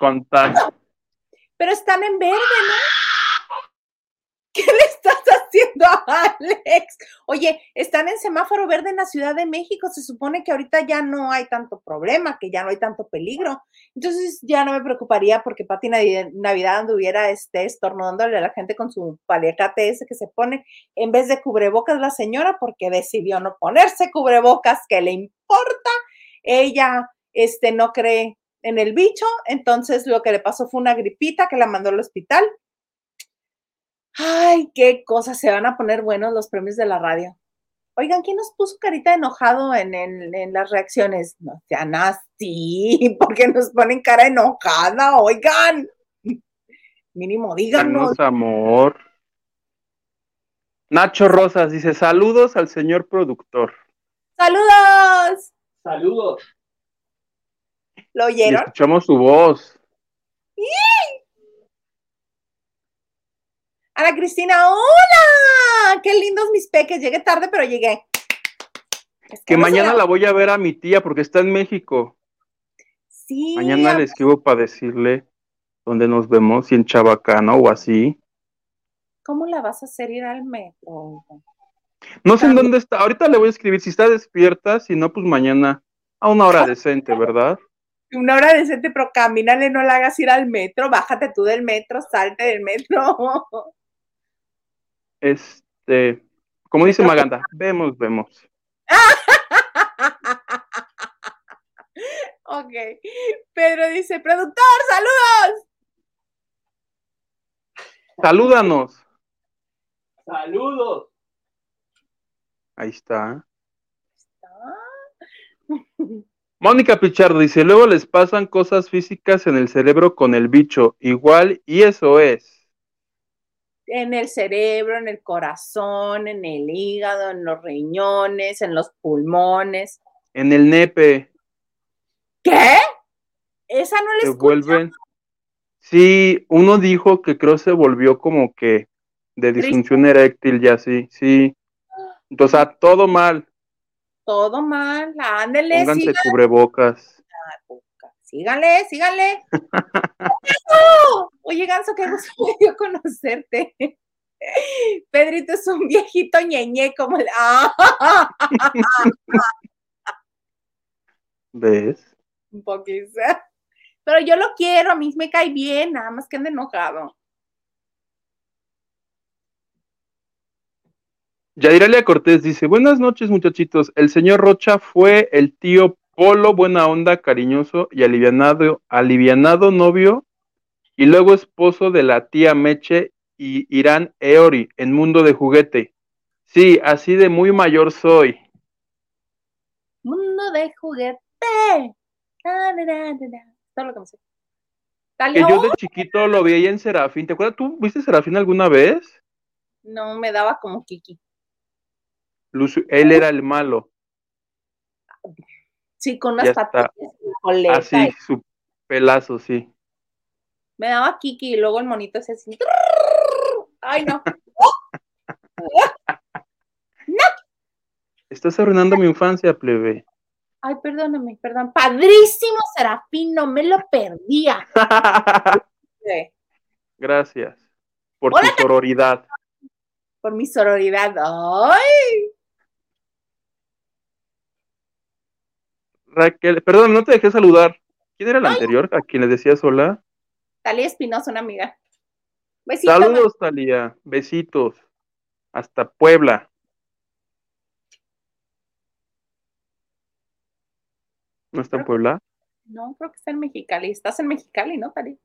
contacto? Pero están en verde, ¿no? ¿Qué le estás haciendo a Alex? Oye, están en semáforo verde en la Ciudad de México. Se supone que ahorita ya no hay tanto problema, que ya no hay tanto peligro. Entonces ya no me preocuparía porque Pati Navidad anduviera este, estornudándole a la gente con su paliacate ese que se pone en vez de cubrebocas la señora porque decidió no ponerse cubrebocas, que le importa. Ella este, no cree en el bicho, entonces lo que le pasó fue una gripita que la mandó al hospital Ay, qué cosas se van a poner buenos los premios de la radio. Oigan, ¿quién nos puso carita enojado en, en, las reacciones? No sean así, porque nos ponen cara enojada, oigan. Mínimo, díganos. amor. Nacho Rosas dice: Saludos al señor productor. ¡Saludos! Saludos. ¿Lo oyeron? escuchamos su voz. Ana Cristina, hola, qué lindos mis peques, llegué tarde, pero llegué. que mañana la voy a ver a mi tía porque está en México. Sí. Mañana le escribo para decirle dónde nos vemos, si en Chabacano o así. ¿Cómo la vas a hacer ir al metro? No sé en dónde está. Ahorita le voy a escribir si está despierta, si no, pues mañana a una hora decente, ¿verdad? Una hora decente, pero camínale, no la hagas ir al metro, bájate tú del metro, salte del metro. Este, como dice Maganda, vemos, vemos. ok. Pedro dice, productor, saludos. Salúdanos. Saludos. Ahí está. Mónica Pichardo dice, luego les pasan cosas físicas en el cerebro con el bicho, igual, y eso es en el cerebro, en el corazón, en el hígado, en los riñones, en los pulmones. En el nepe. ¿Qué? Esa no le vuelven. Sí, uno dijo que creo se volvió como que de disfunción eréctil ya sí, sí. Entonces, todo mal. Todo mal, ándele. Pónganse cubrebocas. Síganle, síganle. Oye, Ganso, qué gusto me conocerte. Pedrito es un viejito ñeñe como el. ¿Ves? Un poquito. Pero yo lo quiero, a mí me cae bien, nada más que ande enojado. Yadiralia Cortés dice: Buenas noches, muchachitos. El señor Rocha fue el tío Polo, buena onda, cariñoso y alivianado, alivianado novio y luego esposo de la tía Meche y Irán Eori en Mundo de Juguete. Sí, así de muy mayor soy. Mundo de Juguete. Todo lo que me sé. Que yo de chiquito lo vi ahí en Serafín. ¿Te acuerdas? ¿Tú viste Serafín alguna vez? No, me daba como Kiki. él era el malo. Sí, con unas patas. Así, su pelazo, sí me daba Kiki y luego el monito se así. Ay, no. no. Estás arruinando mi infancia, plebe. Ay, perdóname, perdón. Padrísimo Serafín, no me lo perdía. Gracias por tu sororidad. Por mi sororidad. Ay. Raquel, perdón, no te dejé saludar. ¿Quién era el anterior a quien le decías hola? Talía Espinosa, una amiga. Besitos. Saludos, Talía. Besitos. Hasta Puebla. ¿No está en Puebla? No, creo que está en Mexicali. Estás en Mexicali, ¿no, Talía?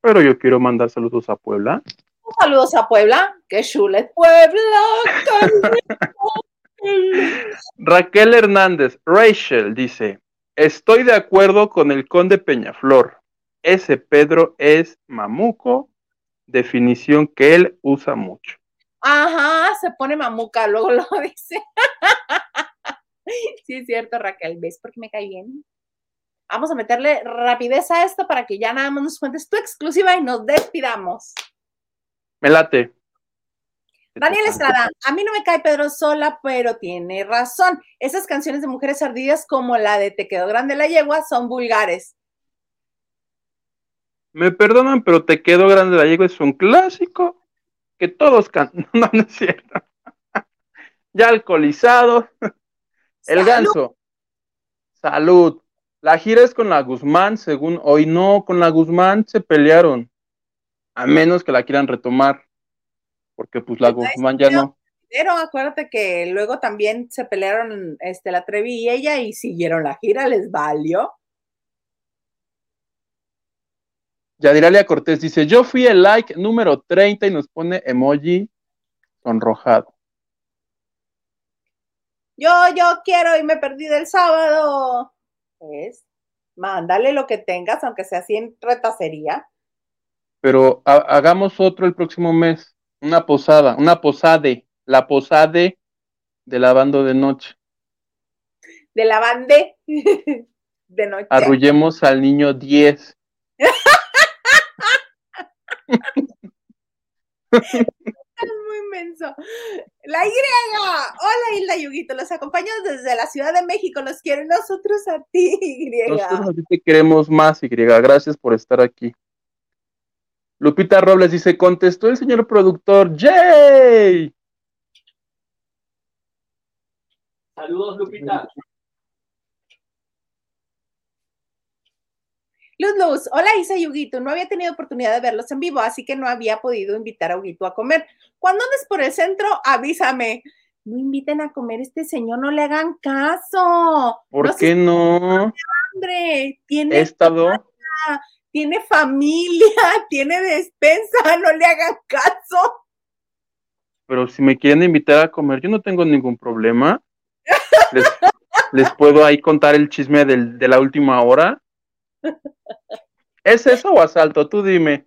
Pero yo quiero mandar saludos a Puebla. Saludos a Puebla. ¡Qué chule Puebla! Raquel Hernández, Rachel dice, estoy de acuerdo con el conde Peñaflor ese Pedro es mamuco, definición que él usa mucho. Ajá, se pone mamuca, luego lo dice. sí, es cierto, Raquel, ¿ves por qué me cae bien? Vamos a meterle rapidez a esto para que ya nada más nos cuentes tu exclusiva y nos despidamos. Me late. Daniel Estrada, a mí no me cae Pedro sola, pero tiene razón. Esas canciones de mujeres ardidas como la de Te quedó grande la yegua son vulgares. Me perdonan, pero Te quedo grande la yegua es un clásico que todos cantan. No, no es cierto. ya alcoholizado. El ganso. Salud. La gira es con la Guzmán, según hoy no, con la Guzmán se pelearon. A menos que la quieran retomar. Porque pues la Guzmán ya no. Pero acuérdate que luego también se pelearon este, la Trevi y ella y siguieron la gira, les valió. Yadiralia Cortés dice, yo fui el like número 30 y nos pone emoji sonrojado. Yo, yo quiero y me perdí del sábado. Pues, mándale lo que tengas, aunque sea así en retacería. Pero hagamos otro el próximo mes. Una posada, una posade, la posade de la banda de noche. De la bande de noche. Arrullemos al niño 10. muy inmenso. La Y. Hola, Hilda Yuguito. Los acompañamos desde la Ciudad de México. Los quiero nosotros a ti, Y. Nosotros a ti te queremos más, Y. Gracias por estar aquí. Lupita Robles dice, contestó el señor productor, ¡Yay! Saludos, Lupita. Luz Luz, hola Isa y Huguito, no había tenido oportunidad de verlos en vivo, así que no había podido invitar a Huguito a comer. Cuando andes por el centro, avísame. No inviten a comer este señor, no le hagan caso. ¿Por qué no? Hombre, tiene He estado tiene familia, tiene despensa, no le hagan caso. Pero si me quieren invitar a comer, yo no tengo ningún problema. Les, puedo ahí contar el chisme del, de la última hora. ¿Es eso o asalto? Tú dime.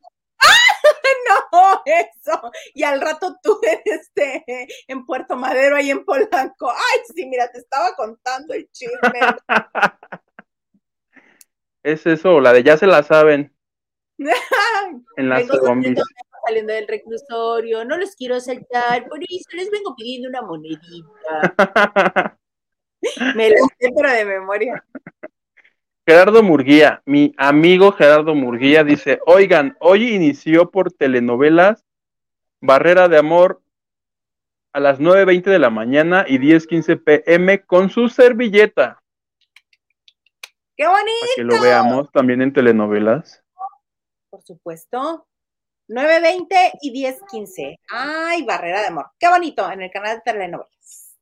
no, eso. Y al rato tú este, en Puerto Madero, ahí en Polanco. Ay, sí, mira, te estaba contando el chisme. Es eso, la de ya se la saben. en la saliendo, saliendo del reclusorio, no los quiero saltar, por eso les vengo pidiendo una monedita. Me la sé, pero de memoria. Gerardo Murguía, mi amigo Gerardo Murguía dice, oigan, hoy inició por telenovelas Barrera de Amor a las 9.20 de la mañana y 10.15 pm con su servilleta. ¡Qué bonito! Para que lo veamos también en telenovelas. Por supuesto. 9.20 y 10.15. ¡Ay, Barrera de Amor! ¡Qué bonito! En el canal de telenovelas.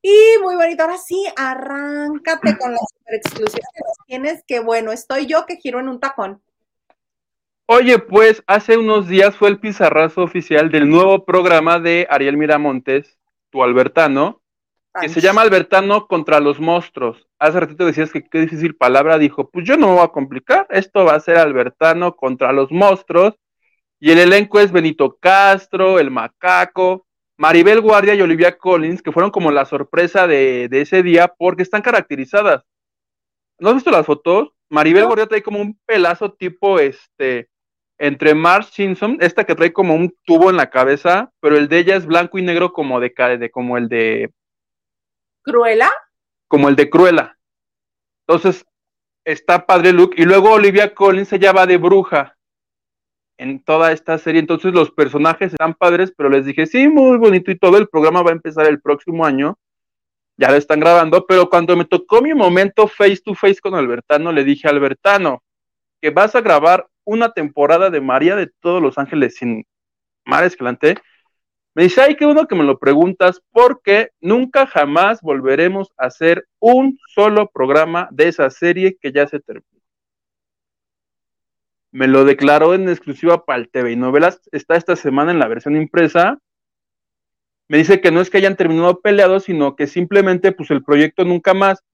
Y muy bonito. Ahora sí, arráncate con las super exclusivas que tienes. Que bueno, estoy yo que giro en un tacón. Oye, pues hace unos días fue el pizarrazo oficial del nuevo programa de Ariel Miramontes, tu Albertano, que se llama Albertano contra los monstruos. Hace ratito decías que qué difícil palabra, dijo, pues yo no me voy a complicar, esto va a ser Albertano contra los monstruos, y el elenco es Benito Castro, el Macaco, Maribel Guardia y Olivia Collins, que fueron como la sorpresa de, ese día, porque están caracterizadas. ¿No has visto las fotos? Maribel Guardia trae como un pelazo tipo, este, entre Mars Simpson, esta que trae como un tubo en la cabeza, pero el de ella es blanco y negro como de, de como el de ¿Cruela? Como el de Cruella. Entonces, está padre Luke. Y luego Olivia Collins ella va de bruja en toda esta serie. Entonces, los personajes están padres, pero les dije, sí, muy bonito y todo. El programa va a empezar el próximo año. Ya lo están grabando, pero cuando me tocó mi momento face to face con Albertano, le dije a Albertano que vas a grabar una temporada de María de todos los ángeles sin Mar Escalante me dice, ay, qué bueno que me lo preguntas, porque nunca jamás volveremos a hacer un solo programa de esa serie que ya se terminó. Me lo declaró en exclusiva para el TV y Novelas, está esta semana en la versión impresa. Me dice que no es que hayan terminado peleados, sino que simplemente, pues el proyecto nunca más.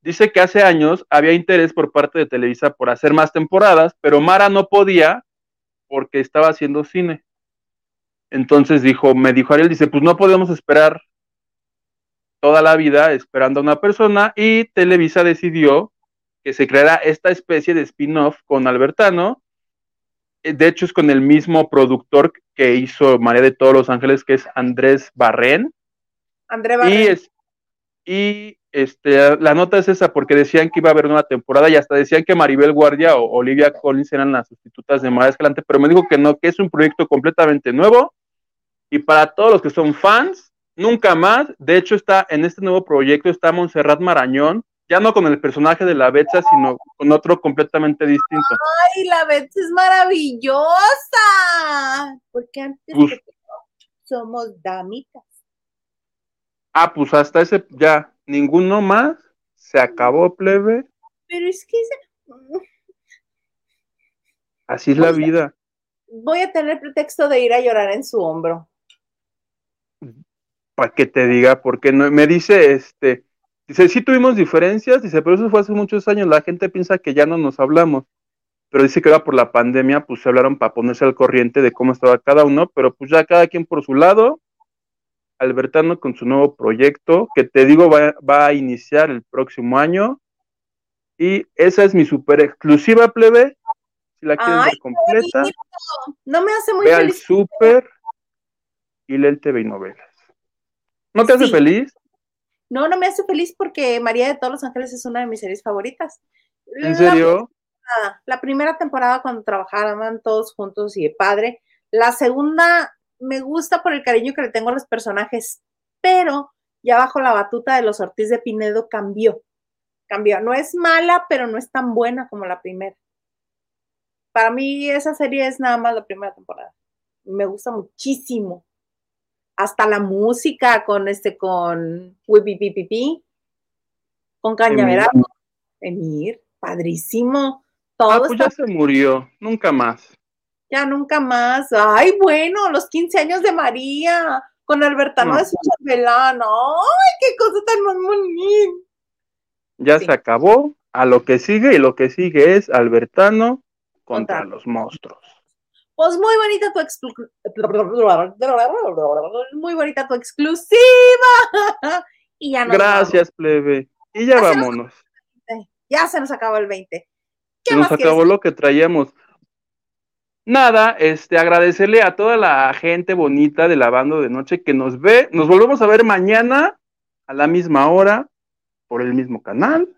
Dice que hace años había interés por parte de Televisa por hacer más temporadas, pero Mara no podía porque estaba haciendo cine. Entonces dijo, me dijo Ariel, dice, pues no podemos esperar toda la vida esperando a una persona y Televisa decidió que se creara esta especie de spin-off con Albertano. Eh, de hecho, es con el mismo productor que hizo María de todos los Ángeles, que es Andrés Barren. Andrés Barren. Y, es, y este, la nota es esa, porque decían que iba a haber una temporada y hasta decían que Maribel Guardia o Olivia Collins eran las sustitutas de María Escalante, pero me dijo que no, que es un proyecto completamente nuevo y para todos los que son fans, nunca más. De hecho, está en este nuevo proyecto está Montserrat Marañón, ya no con el personaje de la Betsa, sino con otro completamente distinto. ¡Ay, la Betsa es maravillosa! Porque antes pues somos damitas. Ah, pues hasta ese ya, ninguno más. Se acabó, plebe. Pero es que Así es la vida. Voy a tener pretexto de ir a llorar en su hombro. Para que te diga, porque no, me dice, este, dice, sí tuvimos diferencias, dice, pero eso fue hace muchos años, la gente piensa que ya no nos hablamos, pero dice que ahora por la pandemia, pues se hablaron para ponerse al corriente de cómo estaba cada uno, pero pues ya cada quien por su lado, Albertano con su nuevo proyecto, que te digo va, va a iniciar el próximo año, y esa es mi super exclusiva, plebe, si la quieres ver completa, no me hace muy ve al feliz. super y lee el TV y novelas. ¿No te hace Sí. feliz? No, no me hace feliz porque María de todos los Ángeles es una de mis series favoritas. ¿En La serio? temporada- La primera temporada cuando trabajaban todos juntos y de padre. La segunda me gusta por el cariño que le tengo a los personajes, pero ya bajo la batuta de los Ortiz de Pinedo cambió. Cambió. No es mala, pero no es tan buena como la primera. Para mí esa serie es nada más la primera temporada. Me gusta muchísimo. Hasta la música con este, con Wipipipipi, con Cañaveral, Emir, padrísimo. Todo Ah, pues está ya se murió, nunca más. ya nunca más. Ay, bueno, los 15 años de María con Albertano No. de su chambelán. Ay, qué cosa tan más bonita. Ya Sí. se acabó, a lo que sigue, y lo que sigue es Albertano contra, Contra- los monstruos. Pues muy bonita tu exclu- muy bonita tu exclusiva. y ya nos Gracias, plebe. Y ya vámonos. Ya se nos acabó el 20. ¿Qué Se nos quieres acabó lo que traíamos. Nada, este, agradecerle a toda la gente bonita de la banda de noche que nos ve. Nos volvemos a ver mañana a la misma hora por el mismo canal.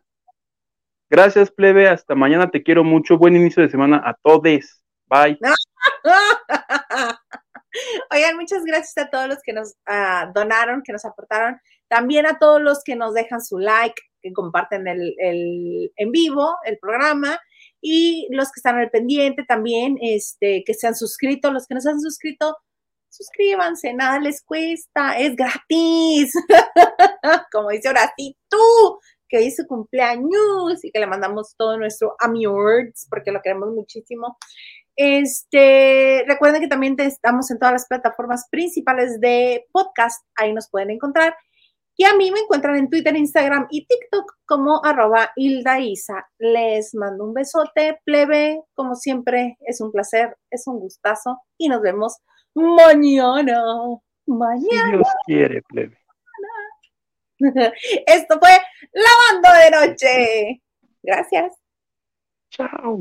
Gracias, plebe. Hasta mañana. Te quiero mucho. Buen inicio de semana a todos. Bye. Oigan, muchas gracias a todos los que nos ah, donaron, que nos aportaron. También a todos los que nos dejan su like, que comparten el, el- en vivo el programa. Y los que están al pendiente también, este, que se han suscrito, los que no se han suscrito, suscríbanse, nada les cuesta, es gratis. Como dice sí, tú, que hoy su cumpleaños y que le mandamos todo nuestro awards porque lo queremos muchísimo. Este, recuerden que también te- estamos en todas las plataformas principales de podcast, ahí nos pueden encontrar. Y a mí me encuentran en Twitter, Instagram y TikTok como arroba Hilda Isa. Les mando un besote, plebe. Como siempre, es un placer, es un gustazo. Y nos vemos mañana. Si Mañana. Dios quiere, plebe. Esto fue Lavando de Noche. Gracias. Chao.